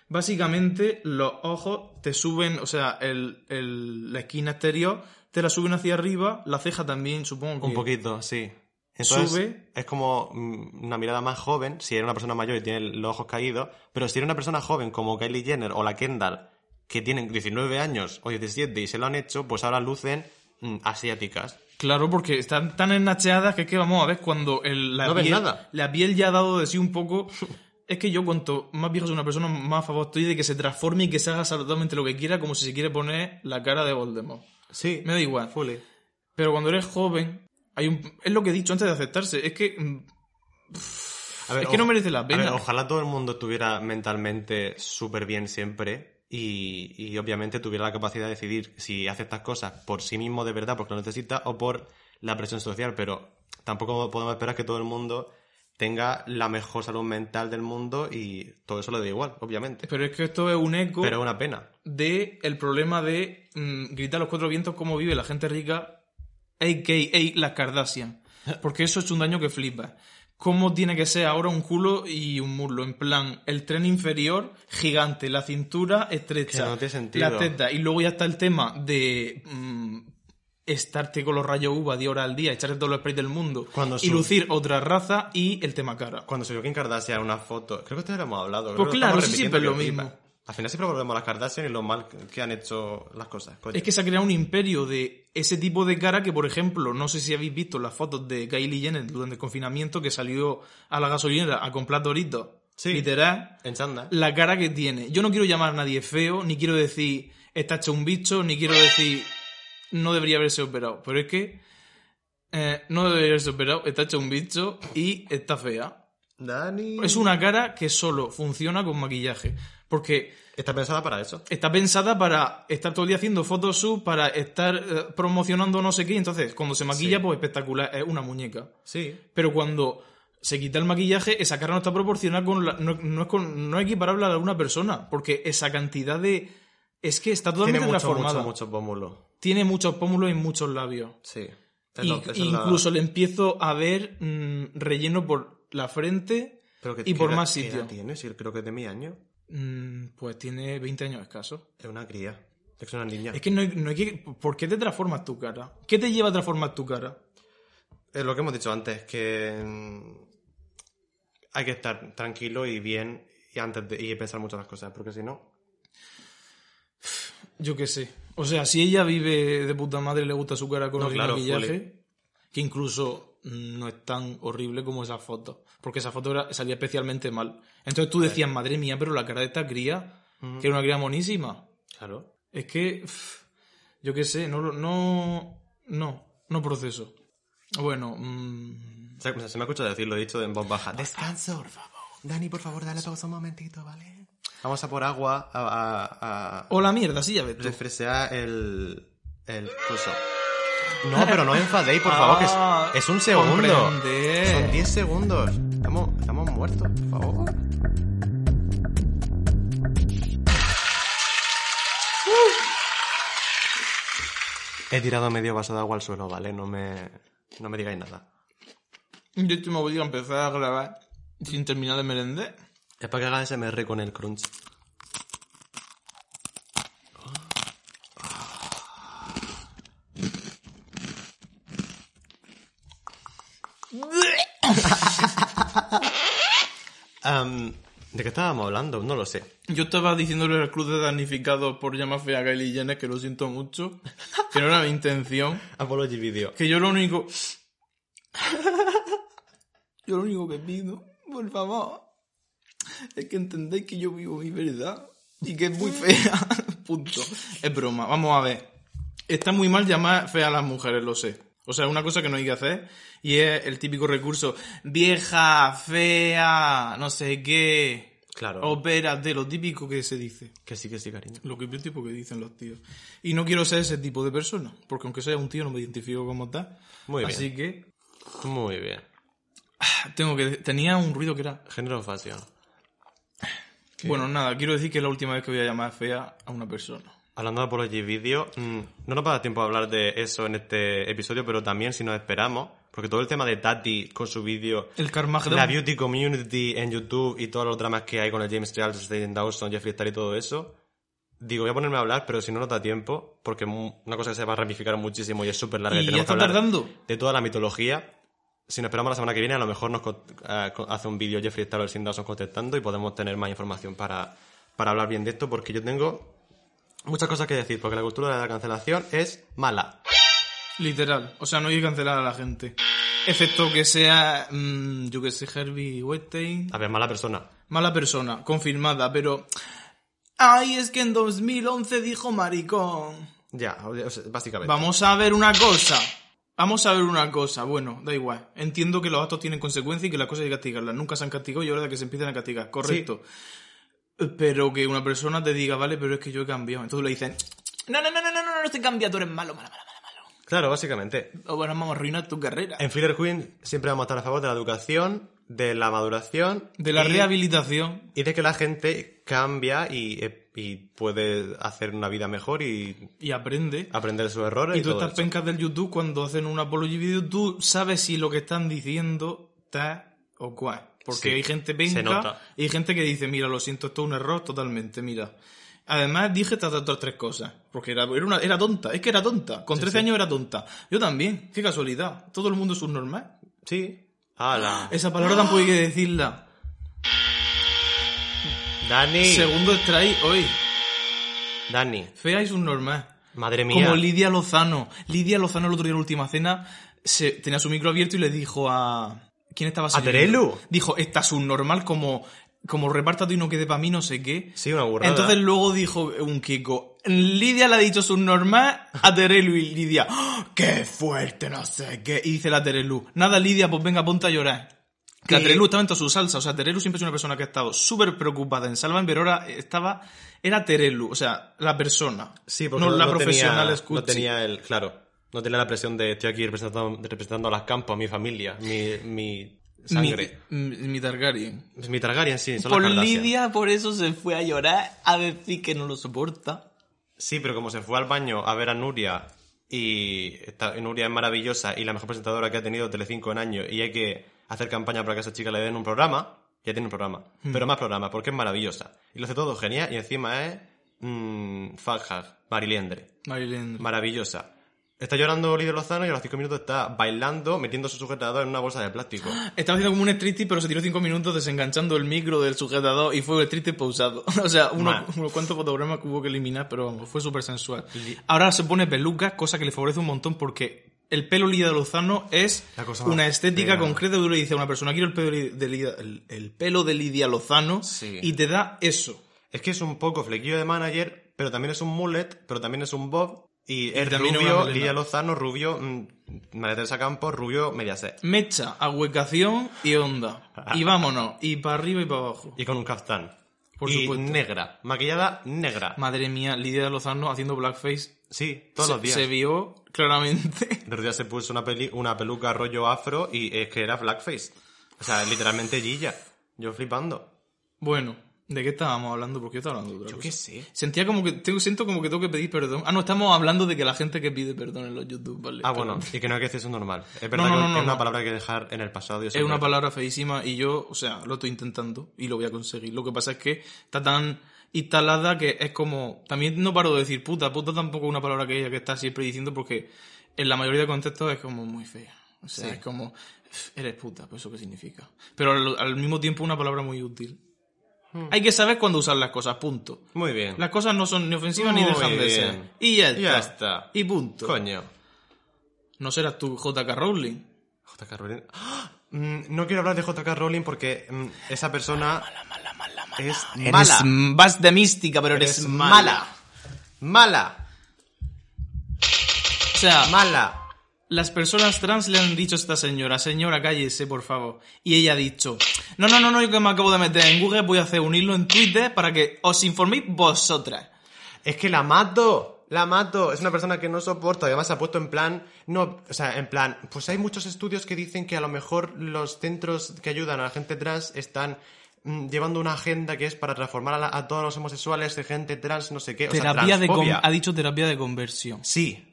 A: Básicamente, los ojos te suben, o sea, el, el- la esquina exterior te la suben hacia arriba, la ceja también, supongo que.
B: Un poquito, sí. Entonces,
A: Sube.
B: Es como mm, una mirada más joven, si era una persona mayor y tiene los ojos caídos, pero si era una persona joven como Kylie Jenner o la Kendall, que tienen 19 años o 17 y se lo han hecho, pues ahora lucen mm, asiáticas.
A: Claro, porque están tan ennacheadas que es que vamos a ver cuando el, la,
B: No
A: piel,
B: nada.
A: la piel ya ha dado de sí un poco. Es que yo cuanto más viejo es una persona, más a favor estoy de que se transforme y que se haga totalmente lo que quiera, como si se quiere poner la cara de Voldemort.
B: Sí.
A: Me da igual.
B: Fully.
A: Pero cuando eres joven, hay un... es lo que he dicho antes de aceptarse. Es que mm,
B: A ver,
A: Es que no merece la
B: a
A: pena.
B: ver, ojalá todo el mundo estuviera mentalmente súper bien siempre y, y obviamente tuviera la capacidad de decidir si hace estas cosas por sí mismo de verdad porque lo necesita o por la presión social, pero tampoco podemos esperar que todo el mundo tenga la mejor salud mental del mundo y todo eso le da igual, obviamente.
A: pero es que esto es un eco
B: Pero es una pena.
A: de el problema de mm, gritar los cuatro vientos cómo vive la gente rica, a.k.a. las Kardashian. Porque eso es un daño que flipa. ¿Cómo tiene que ser ahora un culo y un muslo? En plan, el tren inferior gigante, la cintura estrecha,
B: no tiene sentido.
A: la teta. Y luego ya está el tema de mm, estarte con los rayos uva 10 horas al día, echarte todos los sprays del mundo
B: Cuando
A: y
B: su-
A: lucir otra raza y el tema cara.
B: Cuando subió Kim Kardashian una foto, creo que ustedes lo hemos hablado. creo
A: Pues
B: que
A: claro, siempre es lo mismo.
B: Al final siempre volvemos a las Kardashian y lo mal que han hecho las cosas. coño.
A: Es que se ha creado un imperio de ese tipo de cara que, por ejemplo, no sé si habéis visto las fotos de Kylie Jenner durante el confinamiento que salió a la gasolinera a comprar doritos.
B: Sí.
A: Literal.
B: En chándal.
A: La cara que tiene. Yo no quiero llamar a nadie feo, ni quiero decir está hecho un bicho, ni quiero decir no debería haberse operado. Pero es que eh, no debería haberse operado, está hecho un bicho y está fea.
B: Dani.
A: Es una cara que solo funciona con maquillaje. Porque
B: Está pensada para eso.
A: está pensada para estar todo el día haciendo fotos para estar eh, promocionando no sé qué. Entonces, cuando se maquilla,
B: Sí.
A: pues espectacular, es una muñeca.
B: Sí.
A: Pero cuando se quita el maquillaje, esa cara no está proporcionada con la, no, no es con- no es equiparable a una persona. Porque esa cantidad de. Es que está
B: Tiene
A: totalmente
B: mucho,
A: transformada.
B: mucho, mucho pómulo.
A: Tiene muchos pómulos y muchos labios.
B: Sí. Es lo- la-
A: incluso le empiezo a ver mm, relleno por la frente
B: Pero que-
A: y
B: ¿qué
A: por
B: edad-
A: más
B: edad
A: sitio.
B: tiene? Si creo que es de mi año.
A: Mm, pues tiene 20 años escaso.
B: Es una cría. Es una niña.
A: Es que no hay, no hay que. ¿Por qué te transformas tu cara? ¿Qué te lleva a transformar tu cara?
B: Es lo que hemos dicho antes, que mm, hay que estar tranquilo y bien y antes de y pensar muchas las cosas, porque si no.
A: Yo qué sé. O sea, si ella vive de puta madre y le gusta su cara con
B: No,
A: el
B: claro,
A: maquillaje, que incluso no es tan horrible como esa foto. Porque esa foto salía especialmente mal. Entonces tú decías, madre mía, pero la cara de esta cría, que era una cría monísima.
B: Claro.
A: Es que, pff, yo qué sé, no, lo- no, no, no proceso. Bueno, mm,
B: Se, se me ha escuchado decirlo, he dicho en voz baja. Descanso, por favor. Dani, por favor, dale pausa un momentito, ¿vale? Vamos a por agua a, a, a
A: o la mierda, sí, ya ves tú.
B: refrescar el, el coso. No, pero no enfadéis, por favor, que
A: Ah,
B: es, es un segundo.
A: comprende.
B: Son 10 segundos. Estamos, estamos muertos, por favor. He tirado medio vaso de agua al suelo, ¿vale? No me, no me digáis nada.
A: Yo te me voy a empezar a grabar sin terminar de merendar.
B: Es para que haga SMR con el crunch. Am, ¿De qué estábamos hablando? No lo sé.
A: Yo estaba diciéndole al club de damnificados por llamar fea a Kylie Jenner, que lo siento mucho, que no era mi intención,
B: Apology Video.
A: que yo lo único... Yo lo único que pido, por favor, es que entendáis que yo vivo mi verdad y que es muy fea. Punto. Es broma, vamos a ver. Está muy mal llamar fea a las mujeres, lo sé. O sea, una cosa que no hay que hacer y es el típico recurso vieja, fea, no sé qué.
B: Claro.
A: Opérate, lo típico que se dice.
B: Que sí, que sí, cariño.
A: Lo que tipo que dicen los tíos. Y no quiero ser ese tipo de persona, porque aunque sea un tío no me identifico como tal.
B: Muy bien.
A: Así que
B: Muy bien.
A: tengo que tenía un ruido que era
B: Género fashion.
A: bueno, nada, quiero decir que es la última vez que voy a llamar fea a una persona.
B: Hablando de Apology Video, mm, no nos va a dar tiempo a hablar de eso en este episodio, pero también si nos esperamos, porque todo el tema de Tati con su vídeo,
A: El Carmageddon.
B: la beauty community en YouTube y todos los dramas que hay con el James Charles, Steven Dawson, Jeffree Star y todo eso, digo, voy a ponerme a hablar, pero si no nos da tiempo, porque una cosa que se va a ramificar muchísimo y es súper larga
A: Y
B: tenemos que
A: está
B: hablar
A: tardando.
B: de toda la mitología. Si nos esperamos la semana que viene, a lo mejor nos eh, hace un vídeo Jeffree Star o el Steven Dawson contestando y podemos tener más información para, para hablar bien de esto, porque yo tengo muchas cosas que decir, porque la cultura de la cancelación es mala.
A: Literal. O sea, no hay que cancelar a la gente. Excepto que sea, mm, yo que sé, Herbie Weinstein.
B: A ver, mala persona.
A: Mala persona, confirmada, pero... Ay, es que en 2011 dijo maricón.
B: Ya, básicamente.
A: Vamos a ver una cosa. Vamos a ver una cosa. Bueno, da igual. Entiendo que los actos tienen consecuencias y que las cosas hay que castigarlas. Nunca se han castigado y ahora que se empiezan a castigar. Correcto. Pero que una persona te diga, vale, pero es que yo he cambiado. Entonces le dicen, no, no, no, no, no, no, no te cambias, tú eres malo, malo, malo, malo.
B: Claro, básicamente.
A: O bueno, vamos a arruinar tu carrera.
B: En Filler Queen siempre vamos a estar a favor de la educación, de la maduración.
A: De la
B: y-
A: rehabilitación.
B: Y de que la gente cambia y, eh, y puede hacer una vida mejor y
A: Y aprende.
B: aprender de sus errores.
A: Y
B: Y,
A: tú
B: todo
A: estas
B: eso.
A: pencas del YouTube, cuando hacen un apology video, tú sabes si lo que están diciendo está o cuál. Porque
B: Sí,
A: hay gente
B: nota.
A: y hay gente que dice, mira, lo siento, esto es un error totalmente, mira. Además, dije estas otras tres cosas. Porque era, era, una, era tonta, es que era tonta. Con 13 años era tonta. Yo también, qué casualidad. Todo el mundo es un normal.
B: Sí. ¡Hala!
A: Esa palabra tampoco hay que decirla.
B: Dani.
A: Segundo strike hoy.
B: Dani.
A: Fea es un normal.
B: Madre mía.
A: Como Lidia Lozano. Lidia Lozano el otro día en la última cena se, tenía su micro abierto y le dijo a... ¿Quién estaba?
B: Terelu?
A: Dijo, esta subnormal como... Como repártate y no quede para mí, no sé qué.
B: Sí, una burrada.
A: Entonces luego dijo un Kiko, Lidia le ha dicho subnormal a Terelu y Lidia, ¡Ah, ¡qué fuerte, no sé qué! Y dice la Terelu, nada Lidia, pues venga, ponte a llorar. Que la. Terelu estaba en toda su salsa, o sea, Terelu siempre es una persona que ha estado súper preocupada en Salva, pero ahora estaba, era Terelu, o sea, la persona.
B: Sí, porque
A: no, la
B: tenía-
A: profesional
B: no
A: escucha.
B: tenía el, claro, no tenía la presión de estoy aquí representando, representando a las campos, a mi familia, mi, mi sangre.
A: Mi, mi Targaryen.
B: Mi Targaryen, sí, son
A: Por
B: las.
A: Lidia, por eso se fue a llorar, a decir que no lo soporta.
B: Sí, pero como se fue al baño a ver a Nuria y esta- Nuria es maravillosa y la mejor presentadora que ha tenido Telecinco en años y hay que hacer campaña para que a esa chica le den un programa, ya tiene un programa,
A: Hmm.
B: pero más programa porque es maravillosa. Y lo hace todo genial y encima es mmm, Fanhag, Mariliendre.
A: Marilyn.
B: Maravillosa. Está llorando Lidia Lozano y a los cinco minutos está bailando, metiendo su sujetador en una bolsa de plástico.
A: Estaba haciendo como un striptease, pero se tiró cinco minutos desenganchando el micro del sujetador y fue el striptease pausado. o sea, uno- unos cuantos fotogramas que hubo que eliminar, pero vamos, fue súper sensual. Ahora se pone peluca, cosa que le favorece un montón porque el pelo Lidia Lozano es una estética
B: fea.
A: concreta. Tú le dices a una persona, quiero el pelo de Lidia, el, el pelo de Lidia Lozano
B: Sí.
A: y te da eso.
B: Es que es un poco flequillo de manager, pero también es un mullet, pero también es un bob. Y es rubio. Lidia Lozano, rubio, mm, María Teresa Campos, rubio, Mediaset.
A: Mecha, ahuecación y onda. Y vámonos. Y para arriba y para abajo.
B: Y con un caftán.
A: Por
B: y
A: supuesto.
B: negra, maquillada negra.
A: Madre mía, Lidia Lozano haciendo blackface.
B: Sí, todos
A: se,
B: los días.
A: se vio claramente.
B: De otro día se puso una, peli- una peluca rollo afro y es que era blackface. O sea, literalmente Gilla. Yo flipando.
A: Bueno, ¿de qué estábamos hablando? Porque yo estaba hablando de otra
B: Yo
A: cosa.
B: qué sé.
A: Sentía como que, tengo, siento como que tengo que pedir perdón. Ah, no, estamos hablando de que la gente que pide perdón en los YouTube, ¿vale?
B: Ah, bueno, y que no hay que decir eso normal. Es verdad
A: No, no,
B: que
A: no,
B: es una palabra que dejar en el pasado.
A: Es una palabra feísima y yo, o sea, lo estoy intentando y lo voy a conseguir. Lo que pasa es que está tan instalada que es como... También no paro de decir puta. Puta tampoco es una palabra que ella que está siempre diciendo porque en la mayoría de contextos es como muy fea. O sea,
B: Sí.
A: es como... Eres puta, pues eso qué significa. Pero al, al mismo tiempo una palabra muy útil.
B: Hmm.
A: Hay que saber cuándo usar las cosas, punto.
B: Muy bien.
A: Las cosas no son ni ofensivas ni
B: Muy
A: dejan de
B: bien.
A: ser. Y ya está.
B: Ya está.
A: Y punto.
B: Coño.
A: No serás tú JK Rowling.
B: JK Rowling. ¡Ah! Mm, No quiero hablar de JK Rowling porque mm, esa persona es
A: Eres
B: mala.
A: m- vas de mística, pero eres,
B: Eres
A: mala.
B: mala. Mala.
A: O sea,
B: Mala.
A: las personas trans le han dicho a esta señora, señora, cállese, por favor. Y ella ha dicho, no, no, no, no, yo que me acabo de meter en Google, voy a hacer un hilo en Twitter para que os informéis vosotras.
B: Es que la mato. La mato. Es una persona que no soporto. Además se ha puesto en plan... No, o sea, en plan... Pues hay muchos estudios que dicen que a lo mejor los centros que ayudan a la gente trans están mm, llevando una agenda que es para transformar a, la- a todos los homosexuales de gente trans, no sé qué. O sea,
A: Terapia de con-
B: transfobia.
A: ha dicho terapia de conversión.
B: Sí.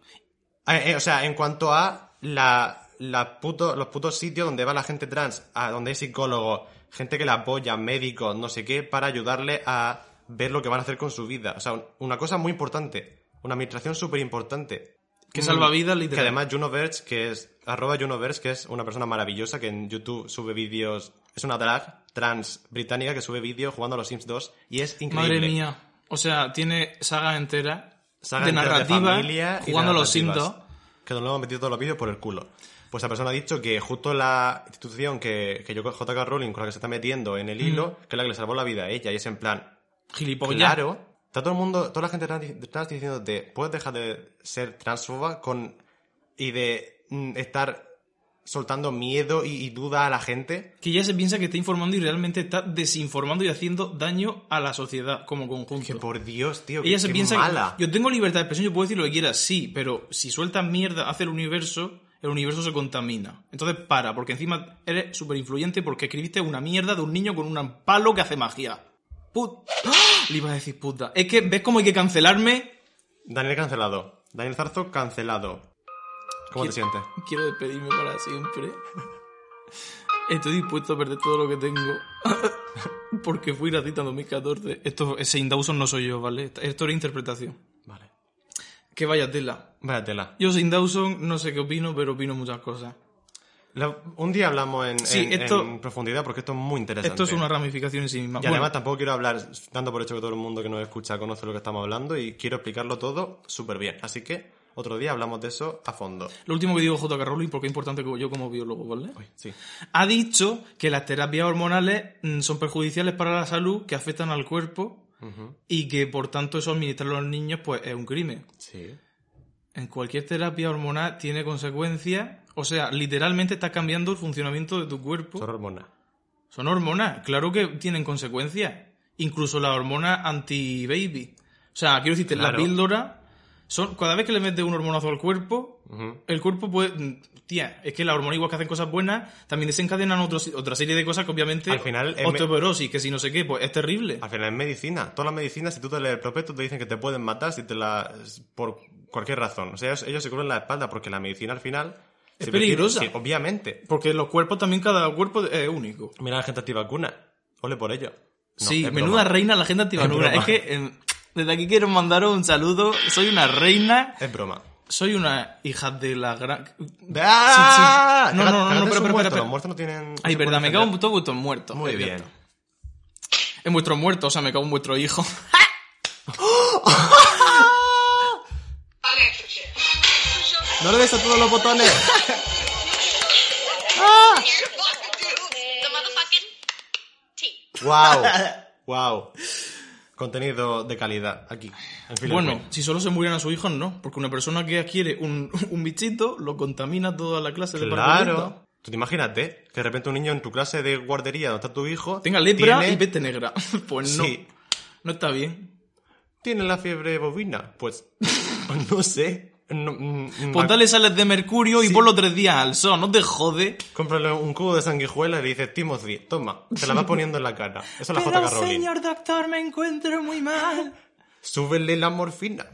B: Eh, eh, o sea, en cuanto a la, la puto- los putos sitios donde va la gente trans, a donde hay psicólogos, gente que la apoya, médicos, no sé qué, para ayudarle a ver lo que van a hacer con su vida. O sea, un- una cosa muy importante. Una administración súper importante.
A: Que salva vidas, literal.
B: Que además Juno Verge, que es arroba que es una persona maravillosa que en YouTube sube vídeos, es una drag trans británica que sube vídeos jugando a los Sims 2 y es increíble.
A: Madre mía. O sea, tiene saga entera
B: Saga
A: de narrativa
B: familia
A: jugando a los Sims
B: narrativas.
A: 2.
B: Que nos lo hemos metido todos los vídeos por el culo. Pues esa persona ha dicho que justo la institución que, que yo con JK Rowling con la que se está metiendo en el hilo, que es la que le salvó la vida a ella, y es en plan,
A: Gilipollas.
B: claro, está todo el mundo, toda la gente trans, trans diciéndote, puedes dejar de ser transfoba con, y de mm, estar soltando miedo y, y duda a la gente.
A: Que ella se piensa que está informando y realmente está desinformando y haciendo daño a la sociedad como conjunto.
B: Que por Dios, tío,
A: Ella
B: que,
A: se piensa
B: mala.
A: que yo tengo libertad de expresión, yo puedo decir lo que quiera, sí, pero si sueltas mierda hacia el universo, el universo se contamina. Entonces para, porque encima eres súper influyente porque escribiste una mierda de un niño con un palo que hace magia. Put... ¡Ah! Le iba a decir puta. Es que, ¿ves cómo hay que cancelarme?
B: Daniel cancelado. Daniel Zarzo cancelado. ¿Cómo te sientes?
A: Quiero despedirme para siempre. Estoy dispuesto a perder todo lo que tengo. porque fui racista en 2014. Esto, Saint Dawson no soy yo, ¿vale? Esto era interpretación. Que vaya tela.
B: Vaya tela.
A: Yo sin Dawson no sé qué opino, pero opino muchas cosas.
B: La- un día hablamos en,
A: Sí,
B: en-
A: esto-
B: en profundidad porque esto es muy interesante.
A: Esto es una ramificación en sí misma.
B: Y
A: Bueno,
B: además tampoco quiero hablar dando por hecho que todo el mundo que nos escucha conoce lo que estamos hablando y quiero explicarlo todo súper bien. Así que otro día hablamos de eso a fondo.
A: lo último que digo JK Rowling, porque es importante que yo como biólogo, ¿vale?
B: Uy, sí.
A: Ha dicho que las terapias hormonales mm, son perjudiciales para la salud, que afectan al cuerpo y que por tanto eso administrarlo a los niños pues es un crimen.
B: Sí.
A: En cualquier terapia hormonal tiene consecuencias, o sea, literalmente está cambiando el funcionamiento de tu cuerpo.
B: Son hormonas.
A: Son hormonas, claro que tienen consecuencias. Incluso la hormona anti-baby. O sea, quiero decirte, la
B: Claro.
A: píldora, son, cada vez que le metes un hormonazo al cuerpo, el cuerpo puede... Tía, es que la hormona igual que hacen cosas buenas, también desencadenan otros- otra serie de cosas que obviamente...
B: Al final,
A: Osteoporosis, que si no sé qué, pues es terrible.
B: Al final es medicina. Todas las medicinas, si tú te lees el prospecto, te dicen que te pueden matar si te la... por cualquier razón. O sea, ellos, ellos se cubren la espalda porque la medicina al final...
A: Es peligrosa.
B: Sí, obviamente.
A: Porque los cuerpos también, cada cuerpo es único.
B: Mira la gente antivacuna. Ole por ello. No,
A: sí, menuda
B: broma.
A: reina la gente antivacuna.
B: Es
A: Es que em, desde aquí quiero mandaros un saludo. Soy una reina
B: Es broma.
A: Soy una hija de la gran...
B: ¡Ah!
A: Sí, sí. No, no, no, no, pero, pero,
B: muertos,
A: pero,
B: Los muertos no tienen...
A: Ay, verdad, me cago en todos vuestros muertos.
B: Muy bien.
A: cierto. En vuestros muertos, o sea, me cago en vuestro hijo.
B: ¡No le des a todos los botones!
C: Tea.
B: ¡Wow! ¡Wow! Contenido de calidad aquí. en
A: Bueno, si solo se murieran a sus hijos, no. Porque una persona que adquiere un, un bichito lo contamina toda la clase de departamento.
B: Claro. Tú te imagínate que de repente un niño en tu clase de guardería donde está tu hijo...
A: Tenga lepra
B: tiene-
A: y peste negra. Pues no.
B: Sí.
A: No está bien.
B: ¿Tiene la fiebre bovina? Pues... no sé. No, mm,
A: Pues
B: ma-
A: dale sales de mercurio y
B: Sí.
A: ponlo tres días al sol, no te jode.
B: Cómprale un cubo de sanguijuela y le dices, Timothy, toma, te la va poniendo en la cara. Esa es la J.K. Rowling.
A: doctor, me encuentro muy mal.
B: Súbele la morfina.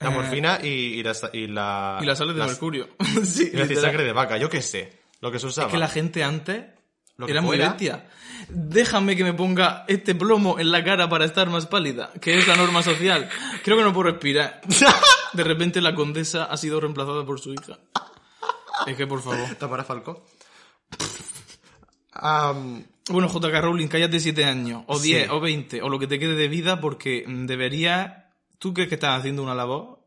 B: La
A: Eh.
B: morfina y, y la, y la...
A: Y la sales de
B: las-
A: mercurio. sí,
B: Iba a decir
A: literal.
B: sangre de vaca, yo qué sé. Lo que se usaba.
A: Es que la gente antes
B: Lo
A: era muy bestia. Déjame que me ponga este plomo en la cara para estar más pálida, que es la norma social. Creo que no puedo respirar. De repente la condesa ha sido reemplazada por su hija. Es que, por favor.
B: Tamara Falcó. Am,
A: Bueno, JK Rowling, cállate siete años, o
B: Sí.
A: 10, o 20, o lo que te quede de vida, porque mm, deberías... ¿Tú crees que estás haciendo una labor?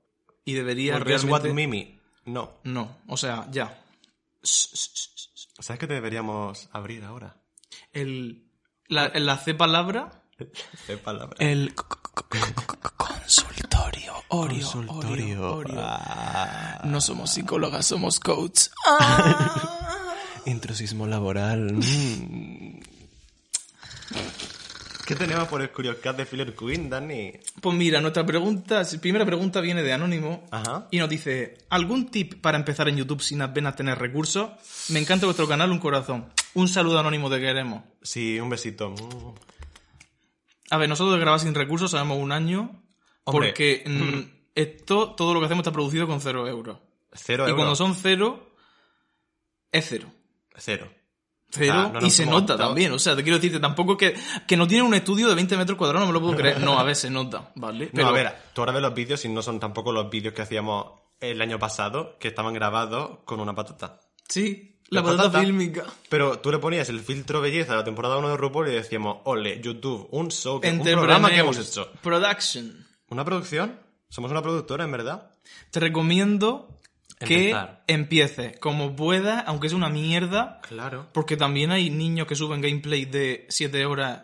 A: Y deberías
B: es What
A: realmente...
B: Mimi. No.
A: No, o sea, ya.
B: ¿Sabes qué deberíamos abrir ahora?
A: El... La, la C palabra...
B: Qué palabra.
A: El consultorio. Oreo,
B: Consultorio. Ah,
A: No somos psicólogas, somos coach.
B: intrusismo laboral. mm. ¿Qué tenemos por el Curioscat de Filler Queen, Dani?
A: Pues mira, nuestra pregunta, primera pregunta viene de Anónimo
B: Ajá.
A: y nos dice, ¿algún tip para empezar en YouTube sin apenas tener recursos? Me encanta vuestro canal, un corazón. Un saludo Anónimo, te queremos.
B: Sí, un besito. Mm.
A: A ver, nosotros de grabar sin recursos sabemos un año
B: Hombre.
A: porque mm, esto, todo lo que hacemos está producido con cero euros.
B: Cero
A: Y
B: euros.
A: cuando son cero, es cero.
B: Cero.
A: Cero,
B: no
A: y se nota también. O sea, te quiero decirte, tampoco que, que no tiene un estudio de 20 metros cuadrados, no me lo puedo creer. No, a ver, se nota, ¿vale?
B: No, a ver, tú ahora ves los vídeos y no son tampoco los vídeos que hacíamos el año pasado, que estaban grabados con una patata.
A: Sí, la,
B: La
A: patata,
B: patata.
A: fílmica.
B: Pero tú le ponías el filtro belleza de la temporada 1 de RuPaul y decíamos, ole, YouTube, un show, un programa que hemos hecho.
A: Production.
B: ¿Una producción? Somos una productora, en verdad.
A: Te recomiendo que empieces como puedas, aunque es una mierda,
B: Claro.
A: porque también hay niños que suben gameplay de 7 horas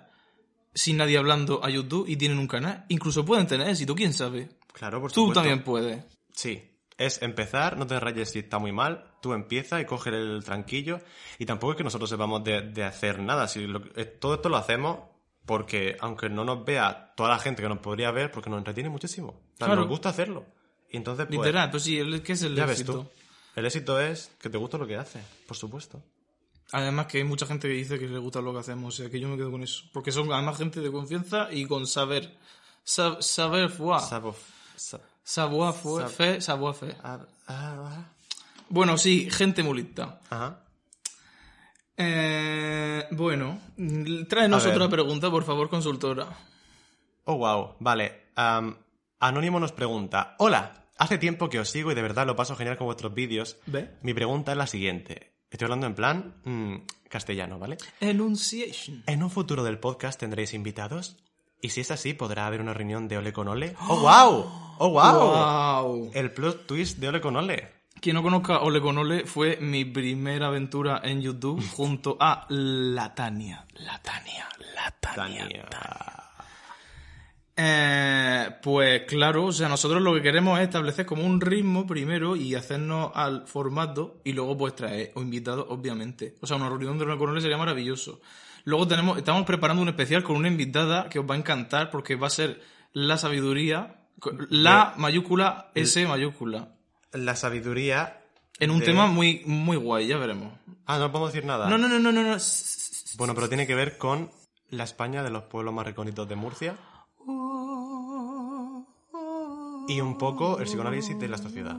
A: sin nadie hablando a YouTube y tienen un canal. Incluso pueden tener éxito, quién sabe.
B: Claro, por
A: Tú
B: supuesto.
A: también puedes.
B: Sí. Es empezar, no te rayes si está muy mal, tú empieza y coge el tranquillo. Y tampoco es que nosotros sepamos de, de hacer nada. Si lo- eh, todo esto lo hacemos porque, aunque no nos vea toda la gente que nos podría ver, porque nos entretiene muchísimo. O sea,
A: Claro.
B: Nos gusta hacerlo. Y entonces, pues,
A: Literal, pues sí, ¿qué es el
B: ya ves
A: éxito?
B: tú. El éxito es que te gusta lo que haces, por supuesto.
A: Además que hay mucha gente que dice que le gusta lo que hacemos, o sea que yo me quedo con eso. Porque son además gente de confianza y con saber. Sa- saber
B: sa-
A: Savoir
B: Sab-
A: fe, savoir fe.
B: ah, ah,
A: Bueno, sí, gente
B: ah. Ajá.
A: Eh, bueno, tráenos otra pregunta, por favor, consultora.
B: Oh, wow. Vale. Anónimo nos pregunta: Hola, hace tiempo que os sigo y de verdad lo paso genial con vuestros vídeos.
A: ¿Ve?
B: Mi pregunta es la siguiente. Estoy hablando en plan mm, castellano, ¿vale?
A: Enunciation.
B: ¿En un futuro del podcast tendréis invitados? Y si es así, ¿podrá haber una reunión de Ole con Ole? ¡Oh, wow! ¡Oh, wow!
A: Wow.
B: El plot twist de Ole con Ole.
A: Quien no conozca Ole con Ole fue mi primera aventura en YouTube junto a la Tania. La Tania, la Tania. Eh, pues claro, o sea, nosotros lo que queremos es establecer como un ritmo primero y hacernos al formato y luego pues traer o invitados, obviamente. O sea, una reunión de una coronel sería maravilloso. Luego tenemos, estamos preparando un especial con una invitada que os va a encantar porque va a ser la sabiduría, la mayúscula, S mayúscula.
B: La sabiduría.
A: En un
B: de-
A: tema muy, muy guay, ya veremos.
B: Ah, no podemos decir nada.
A: No, no, no, no, no, no.
B: Bueno, pero tiene que ver con la España de los pueblos más recónditos de Murcia. Y un poco el psicoanálisis de la sociedad.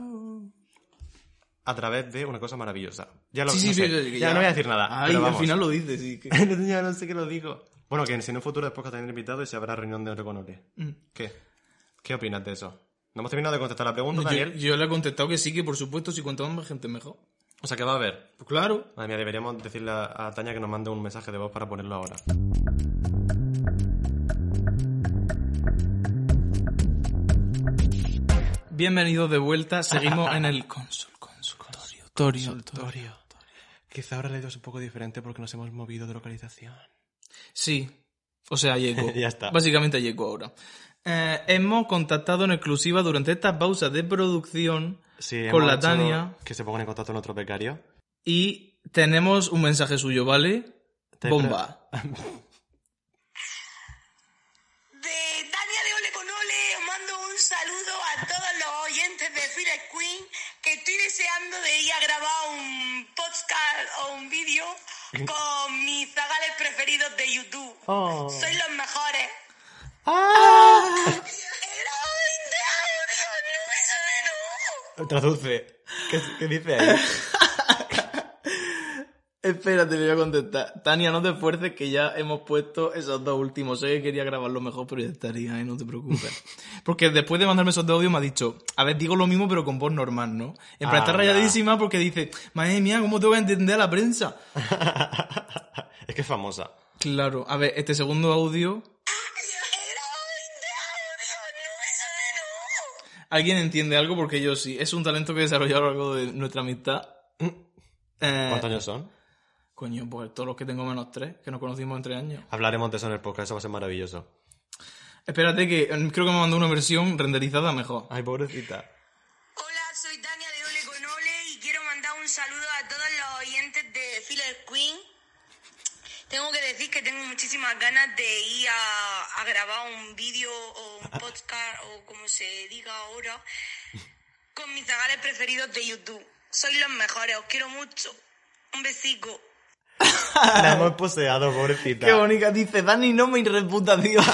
B: A través de una cosa maravillosa. Ya lo
A: Sí,
B: no
A: sí,
B: sé,
A: sí,
B: ya, no voy a decir nada.
A: Ay,
B: pero
A: al final lo dices, que-
B: ya no sé qué lo digo. Bueno, que si en un futuro después que también invitado y se habrá reunión de Ore con Ore.
A: Mm.
B: ¿Qué? ¿Qué opinas de eso? No hemos terminado de contestar la pregunta,
A: Yo,
B: Daniel.
A: yo le he contestado que sí, que por supuesto, si cuanto más gente mejor.
B: O sea, que va a haber.
A: Pues claro.
B: Madre mía, deberíamos decirle a a Tania que nos mande un mensaje de voz para ponerlo ahora.
A: Bienvenidos de vuelta. Seguimos en el consul, consultorio. Consultorio.
B: Quizá ahora la idea es un poco diferente porque nos hemos movido de localización.
A: Sí. O sea, llegó.
B: Ya está.
A: Básicamente llegó ahora. Eh, hemos contactado en exclusiva durante esta pausa de producción
B: Sí,
A: con la Tania
B: Que se pongan en contacto nuestro becario.
A: y tenemos un mensaje suyo, ¿vale? Bomba.
C: De Tania de Ole con Ole os mando un saludo a todos los oyentes de Fire Queen que estoy deseando de ir a grabar un podcast o un vídeo con mis zagales preferidos de YouTube.
B: Oh.
C: Sois los mejores.
B: Traduce. ¿Qué, qué dice ahí?
A: Espérate, le voy a contestar. Tania, no te esfuerces que ya hemos puesto esos dos últimos. Sé que quería grabarlo mejor, pero ya estaría, ¿eh? No te preocupes. Porque después de mandarme esos dos audios me ha dicho, a ver, digo lo mismo pero con voz normal, ¿no? En plan, está
B: Anda.
A: rayadísima porque dice, madre mía, ¿cómo te voy a entender a la prensa?
B: es que es famosa.
A: Claro, a ver, este segundo audio, ¿alguien entiende algo? Porque yo sí. Es un talento que he desarrollado a lo largo de nuestra amistad.
B: ¿Cuántos años son?
A: Coño, pues todos los que tengo menos tres, que nos conocimos en tres años.
B: Hablaremos de eso en el podcast, eso va a ser maravilloso.
A: Espérate que eh, creo que me mandó una versión renderizada mejor.
B: Ay, pobrecita.
C: Hola, soy Tania de Ole con Ole y quiero mandar un saludo a todos los oyentes de Filler Queen. Tengo que decir que tengo muchísimas ganas de ir a, a grabar un vídeo o un podcast o como se diga ahora con mis zagales preferidos de YouTube. Sois los mejores, os quiero mucho. Un besico.
B: La hemos poseado, pobrecita.
A: Qué bonita, dice Dani, no me reputación.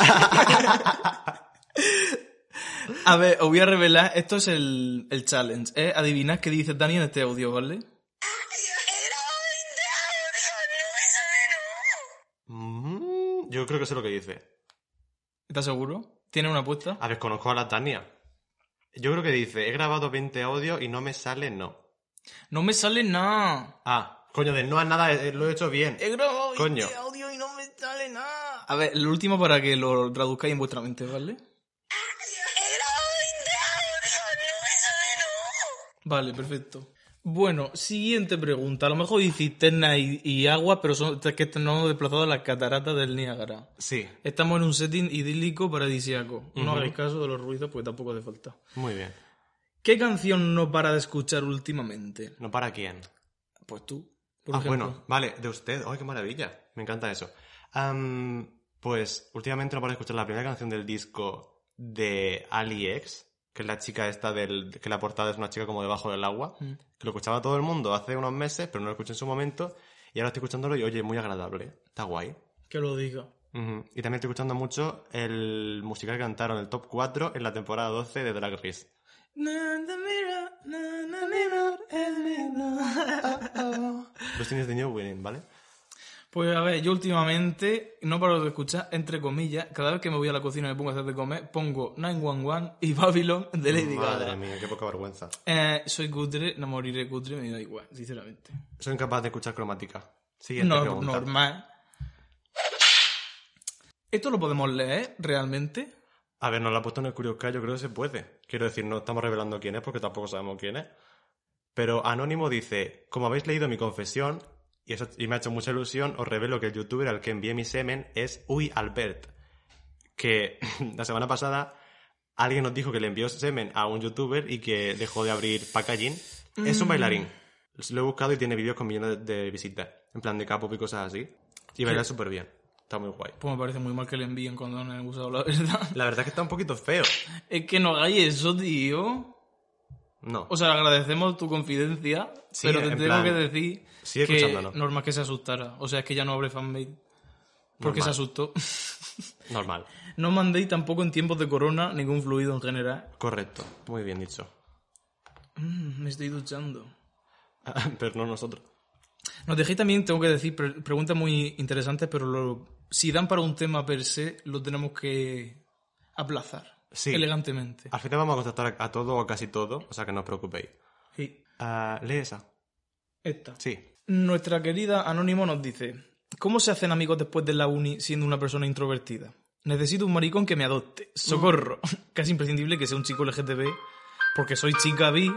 A: a ver, os voy a revelar, esto es el, el challenge, ¿eh? Adivinad qué dice Dani en este audio, ¿vale?
B: Mm, yo creo que sé lo que dice.
A: ¿Estás seguro? ¿Tiene una apuesta?
B: A ver, conozco a la Tania. Yo creo que dice, he grabado 20 audios y no me sale no.
A: No me sale nada.
B: Ah, coño, de no a nada, eh, lo he hecho bien.
A: He grabado
B: Coño.
A: este audio y no me sale nada. A ver, el último para que lo traduzcáis en vuestra mente, ¿vale? Vale, perfecto. Bueno, siguiente pregunta. A lo mejor dice cisterna y, y agua, pero son, es que nos hemos desplazado a las cataratas del Niágara.
B: Sí,
A: Estamos en un setting idílico paradisíaco. No hagáis caso de los ruidos porque tampoco hace falta.
B: muy bien.
A: ¿Qué canción no para de escuchar últimamente?
B: ¿No para quién?
A: Pues tú, por
B: ah,
A: ejemplo.
B: bueno, vale, de usted. ¡Ay, qué maravilla! Me encanta eso. Pues últimamente no paro de escuchar la primera canción del disco de Ali X, que es la chica esta del. que la portada es una chica como debajo del agua.
A: Mm.
B: Que lo escuchaba todo el mundo hace unos meses, pero no lo escuché en su momento. Y ahora estoy escuchándolo y oye, muy agradable. Está guay.
A: Que lo diga.
B: Ujú. Y también estoy escuchando mucho el musical que cantaron el top 4 en la temporada 12 de Drag Race. Busting is the new winning, ¿vale?
A: Pues a ver, yo últimamente no paro de escuchar, entre comillas, cada vez que me voy a la cocina y me pongo a hacer de comer, pongo 911 y Babylon de Lady
B: Madre
A: Gaga.
B: mía, qué poca vergüenza.
A: Eh, soy cutre, no moriré cutre, me da igual, sinceramente.
B: Soy incapaz de escuchar cromática. Siguiente
A: No,
B: pregunta.
A: normal. ¿Esto lo podemos leer realmente?
B: A ver, nos la ha puesto en el Curious Cat, yo creo que se puede. Quiero decir, no estamos revelando quién es porque tampoco sabemos quién es. Pero Anónimo dice, como habéis leído mi confesión, y, eso, y me ha hecho mucha ilusión, os revelo que el youtuber al que envié mi semen es Uy Albert. Que la semana pasada alguien nos dijo que le envió semen a un youtuber y que dejó de abrir packaging. Es un bailarín. Lo he buscado y tiene vídeos con millones de visitas. En plan de capo y cosas así. Y baila súper bien. Está muy guay.
A: Pues me parece muy mal que le envíen cuando no han usado la verdad.
B: La verdad es que está un poquito feo.
A: Es que no hagáis eso, tío.
B: No.
A: O sea, agradecemos tu confidencia,
B: Sí,
A: pero te
B: en
A: tengo
B: plan,
A: que decir
B: sigue
A: que normal que se asustara. O sea, es que ya no abre fanmade. Porque
B: Normal.
A: se asustó.
B: Normal.
A: no mandéis tampoco en tiempos de corona ningún fluido en general.
B: Correcto. Muy bien dicho.
A: Mm, me estoy duchando.
B: Pero no nosotros.
A: Nos dejéis también, tengo que decir, pre- preguntas muy interesantes, pero lo- si dan para un tema per se, lo tenemos que aplazar.
B: Sí.
A: elegantemente.
B: Al final vamos a contestar a todo o casi todo, o sea que no os preocupéis.
A: Sí.
B: Ah, lee esa.
A: Esta.
B: Sí.
A: Nuestra querida Anónimo nos dice: ¿Cómo se hacen amigos después de la uni siendo una persona introvertida? Necesito un maricón que me adopte. Socorro. Casi imprescindible que sea un chico LGTB, porque soy chica bi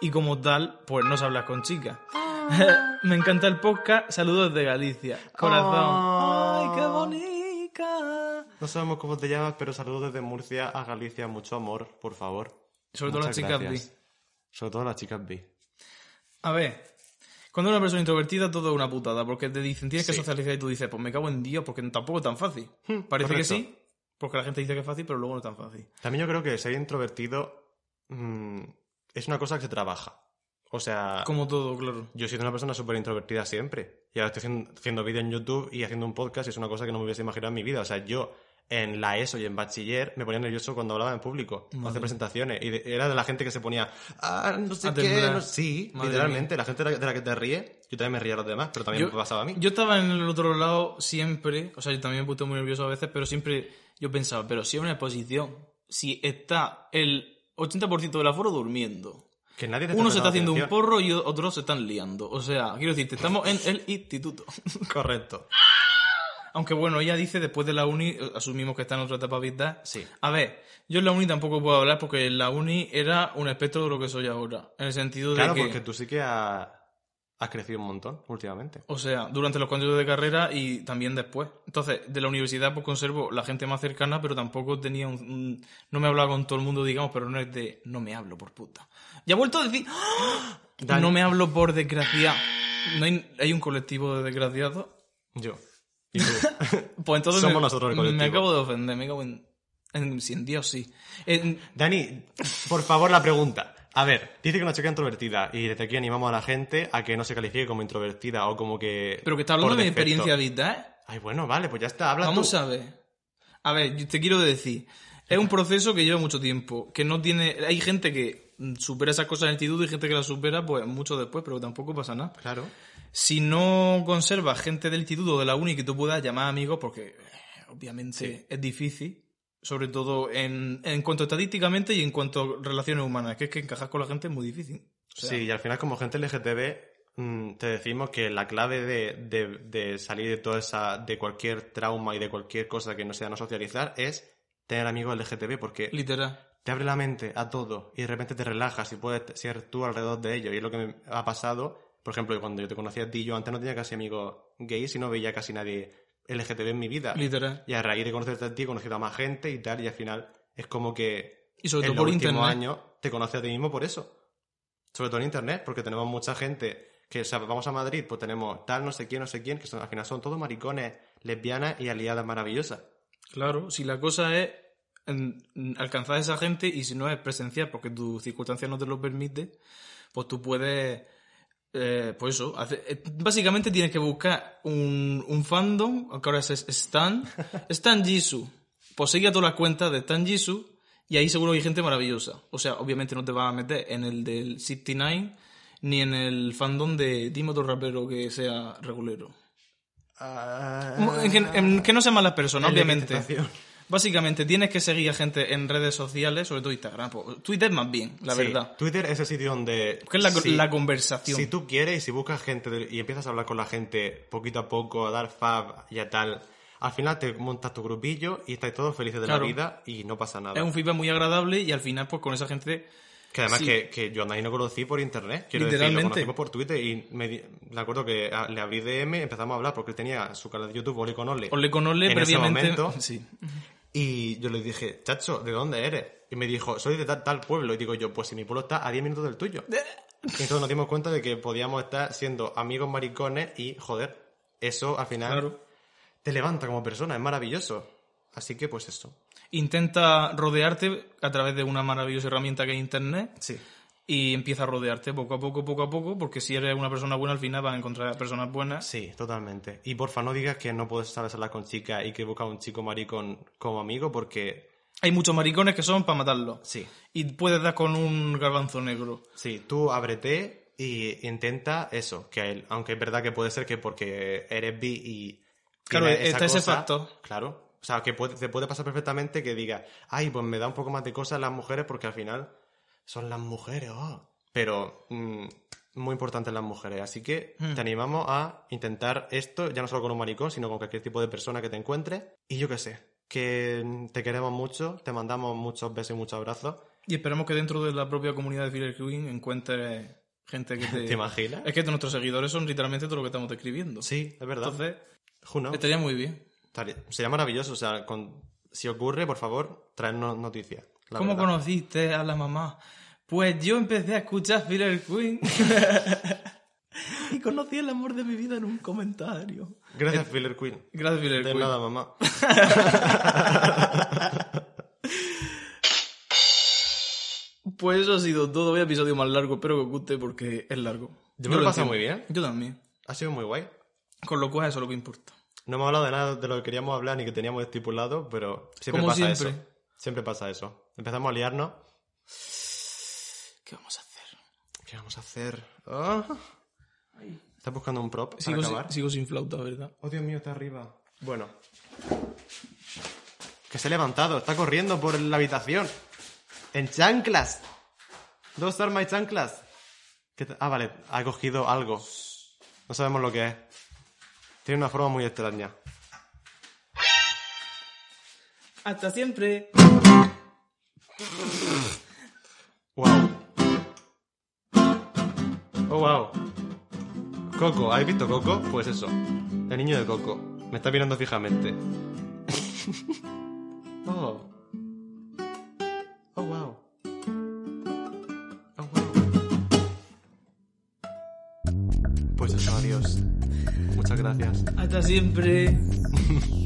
A: y como tal, pues no se habla con chicas. me encanta el podcast. Saludos de Galicia. Corazón. ¡Ay, qué
B: No sabemos cómo te llamas, pero saludos desde Murcia a Galicia. Mucho amor, por favor.
A: Sobre todo las chicas
B: gracias. Sobre todo las chicas bi.
A: A ver, cuando una persona introvertida todo es una putada, porque te dicen tienes que
B: Sí.
A: socializar y tú dices, pues me cago en Dios, porque tampoco es tan fácil. Parece que
B: correcto.
A: sí, porque la gente dice que es fácil, pero luego no es tan fácil.
B: También yo creo que ser introvertido mm, es una cosa que se trabaja. O sea,
A: Como todo, claro.
B: yo he sido una persona súper introvertida siempre. Y ahora estoy haciendo, haciendo vídeo en YouTube y haciendo un podcast y es una cosa que no me hubiese imaginado en mi vida. O sea, yo en la ESO y en bachiller me ponía nervioso cuando hablaba en público, o hacer presentaciones. Y de- era de la gente que se ponía, ah, no sé
A: A
B: qué, no sí,
A: Madre
B: literalmente. La gente de la, de la que te ríe, yo también me ría a los demás, pero también me pasaba a mí.
A: yo estaba en el otro lado siempre, o sea, yo también me puse muy nervioso a veces, pero siempre yo pensaba, pero si es una exposición, si está el 80% del aforo durmiendo,
B: que nadie te
A: uno se está haciendo un porro y otros se están liando. O sea, quiero decirte, estamos en el instituto.
B: Correcto.
A: Aunque bueno, ella dice después de la uni, eh, asumimos que está en otra etapa vital.
B: Sí.
A: A ver, yo en la uni tampoco puedo hablar porque en la uni era un espectro de lo que soy ahora. En el sentido de
B: Claro,
A: que,
B: porque tú sí que ha- has crecido un montón últimamente.
A: o sea, durante los continuos de carrera y también después. Entonces, de la universidad pues conservo la gente más cercana, pero tampoco tenía un... un- no me hablaba con todo el mundo, digamos, pero no es de... No me hablo por puta. Ya he vuelto a decir... ¡Ah! No me hablo por desgraciado. No hay, hay un colectivo de desgraciados.
B: Yo. Y tú.
A: Pues entonces
B: Somos
A: me,
B: nosotros el
A: me
B: colectivo.
A: acabo de ofender, me cago en... en si en Dios sí. En-
B: Dani, por favor, la pregunta. A ver, dice que una chica introvertida y desde aquí animamos a la gente a que no se califique como introvertida o como que...
A: pero que está hablando de mi experiencia vital.
B: Ay, bueno, vale, pues ya está, habla
A: Vamos
B: tú.
A: a ver. A ver, yo te quiero decir. Es un proceso que lleva mucho tiempo. Que no tiene. Hay gente que supera esas cosas en el instituto y gente que las supera pues mucho después, pero tampoco pasa nada.
B: Claro.
A: Si no conservas gente del instituto o de la uni que tú puedas llamar amigo, porque eh, obviamente es difícil, sobre todo en, en cuanto estadísticamente y en cuanto a relaciones humanas, que es que encajar con la gente es muy difícil. O sea,
B: sí, y al final como gente LGTB mm, te decimos que la clave de, de- de salir de toda esa, de cualquier trauma y de cualquier cosa que no sea no socializar es tener amigos LGTB porque
A: Literal.
B: te abre la mente a todo y de repente te relajas y puedes ser tú alrededor de ello. Y es lo que me ha pasado, por ejemplo, cuando yo te conocí a ti, yo antes no tenía casi amigos gays y no veía casi nadie LGTB en mi vida.
A: Literal.
B: Y a raíz de conocerte a ti, he conocido a más gente y tal, y al final es como que
A: Y sobre
B: en
A: todo
B: los
A: por
B: últimos
A: internet.
B: años te conoces a ti mismo por eso. Sobre todo en internet, porque tenemos mucha gente que, o sea, vamos a Madrid, pues tenemos tal, no sé quién, no sé quién, que son, al final son todos maricones, lesbianas y aliadas maravillosas.
A: Claro, si la cosa es en- en alcanzar a esa gente y si no es presencial porque tu circunstancia no te lo permite, pues tú puedes, eh, pues eso, eh, básicamente tienes que buscar un, un fandom, que ahora es Stan, Stan Jisoo, pues sigue a todas las cuentas de Stan Jisoo y ahí seguro hay gente maravillosa. O sea, obviamente no te vas a meter en el del 69 ni en el fandom de dime otro rapero que sea regulero. En que, en que no sean malas personas, obviamente. Básicamente tienes que seguir a gente en redes sociales, sobre todo Instagram. pues, Twitter más bien, la
B: Sí,
A: verdad.
B: Twitter es el sitio donde...
A: Que es la,
B: si-
A: la conversación.
B: Si tú quieres y si buscas gente de- y empiezas a hablar con la gente poquito a poco, a dar fab y a tal, al final te montas tu grupillo y estáis todos felices de
A: Claro.
B: la vida y no pasa nada.
A: Es un feedback muy agradable y al final, pues con esa gente.
B: Que además
A: Sí.
B: que, que yo a Dani no conocí por internet. Quiero decir, lo conocimos por Twitter y me, di- me acuerdo que a- le abrí DM, empezamos a hablar porque él tenía su canal de YouTube, Ole con Ole.
A: Ole con Ole
B: en ese momento.
A: Sí.
B: Y yo le dije, chacho, ¿de dónde eres? Y me dijo, soy de tal, tal pueblo. Y digo yo, pues si mi pueblo está a 10 minutos del tuyo. Y entonces nos dimos cuenta de que podíamos estar siendo amigos maricones y, joder, eso al final
A: Claro.
B: te levanta como persona, es maravilloso. Así que pues eso.
A: Intenta rodearte a través de una maravillosa herramienta que es Internet
B: Sí.
A: Y empieza a rodearte poco a poco, poco a poco, porque si eres una persona buena, al final vas a encontrar personas buenas.
B: Sí, totalmente. Y porfa, no digas que no puedes saber hablar con chicas y que buscas un chico maricón como amigo porque...
A: Hay muchos maricones que son para matarlos.
B: Sí.
A: Y puedes dar con un garbanzo negro.
B: Sí, tú ábrete y intenta eso, que él, aunque es verdad que puede ser que porque eres bi y
A: Claro, está ese factor.
B: Claro, O sea, que puede, te puede pasar perfectamente que diga, ay, pues me da un poco más de cosas las mujeres porque al final son las mujeres, oh. Pero mm, muy importantes las mujeres. Así que
A: Hmm.
B: te animamos a intentar esto, ya no solo con un maricón, sino con cualquier tipo de persona que te encuentres. Y yo qué sé, que te queremos mucho, te mandamos muchos besos y muchos abrazos.
A: Y esperemos que dentro de la propia comunidad de Filler Queen encuentres gente que te...
B: ¿Te imaginas?
A: Es que nuestros seguidores son literalmente todo lo que estamos describiendo.
B: Sí, es verdad.
A: Entonces, estaría muy bien.
B: Estaría- Sería maravilloso, o sea, con- si ocurre, por favor, traernos noticias. La
A: ¿Cómo
B: verdad.
A: conociste a la mamá? Pues yo empecé a escuchar Filler Queen. y conocí el amor de mi vida en un comentario.
B: Gracias, Filler Queen.
A: Gracias, Filler
B: De
A: Queen.
B: nada, mamá.
A: Pues eso ha sido todo. Voy a episodio más largo. Espero que os guste porque es largo.
B: Yo me lo he pasado muy bien.
A: Yo también.
B: Ha sido muy guay.
A: Con lo cual, eso es lo que importa.
B: No hemos hablado de nada de lo que queríamos hablar ni que teníamos estipulado, pero siempre
A: Como
B: pasa
A: siempre.
B: eso. Siempre pasa eso. Empezamos a liarnos.
A: ¿Qué vamos a hacer?
B: ¿Qué vamos a hacer? Ah. ¿Estás buscando un prop para
A: Sigo,
B: acabar?
A: sin, sigo sin flauta, ¿verdad?
B: Oh, Dios mío, está arriba. Bueno. Que se ha levantado, está corriendo por la habitación. En chanclas. Dos armas y chanclas. ¿Qué te- Ah, vale, ha cogido algo. No sabemos lo que es. Tiene una forma muy extraña.
A: Hasta siempre.
B: Coco, ¿habéis visto Coco? Pues eso. El niño de Coco. Me está mirando fijamente. oh. Oh, wow. Oh, wow. Pues eso, adiós. Muchas gracias.
A: Hasta siempre.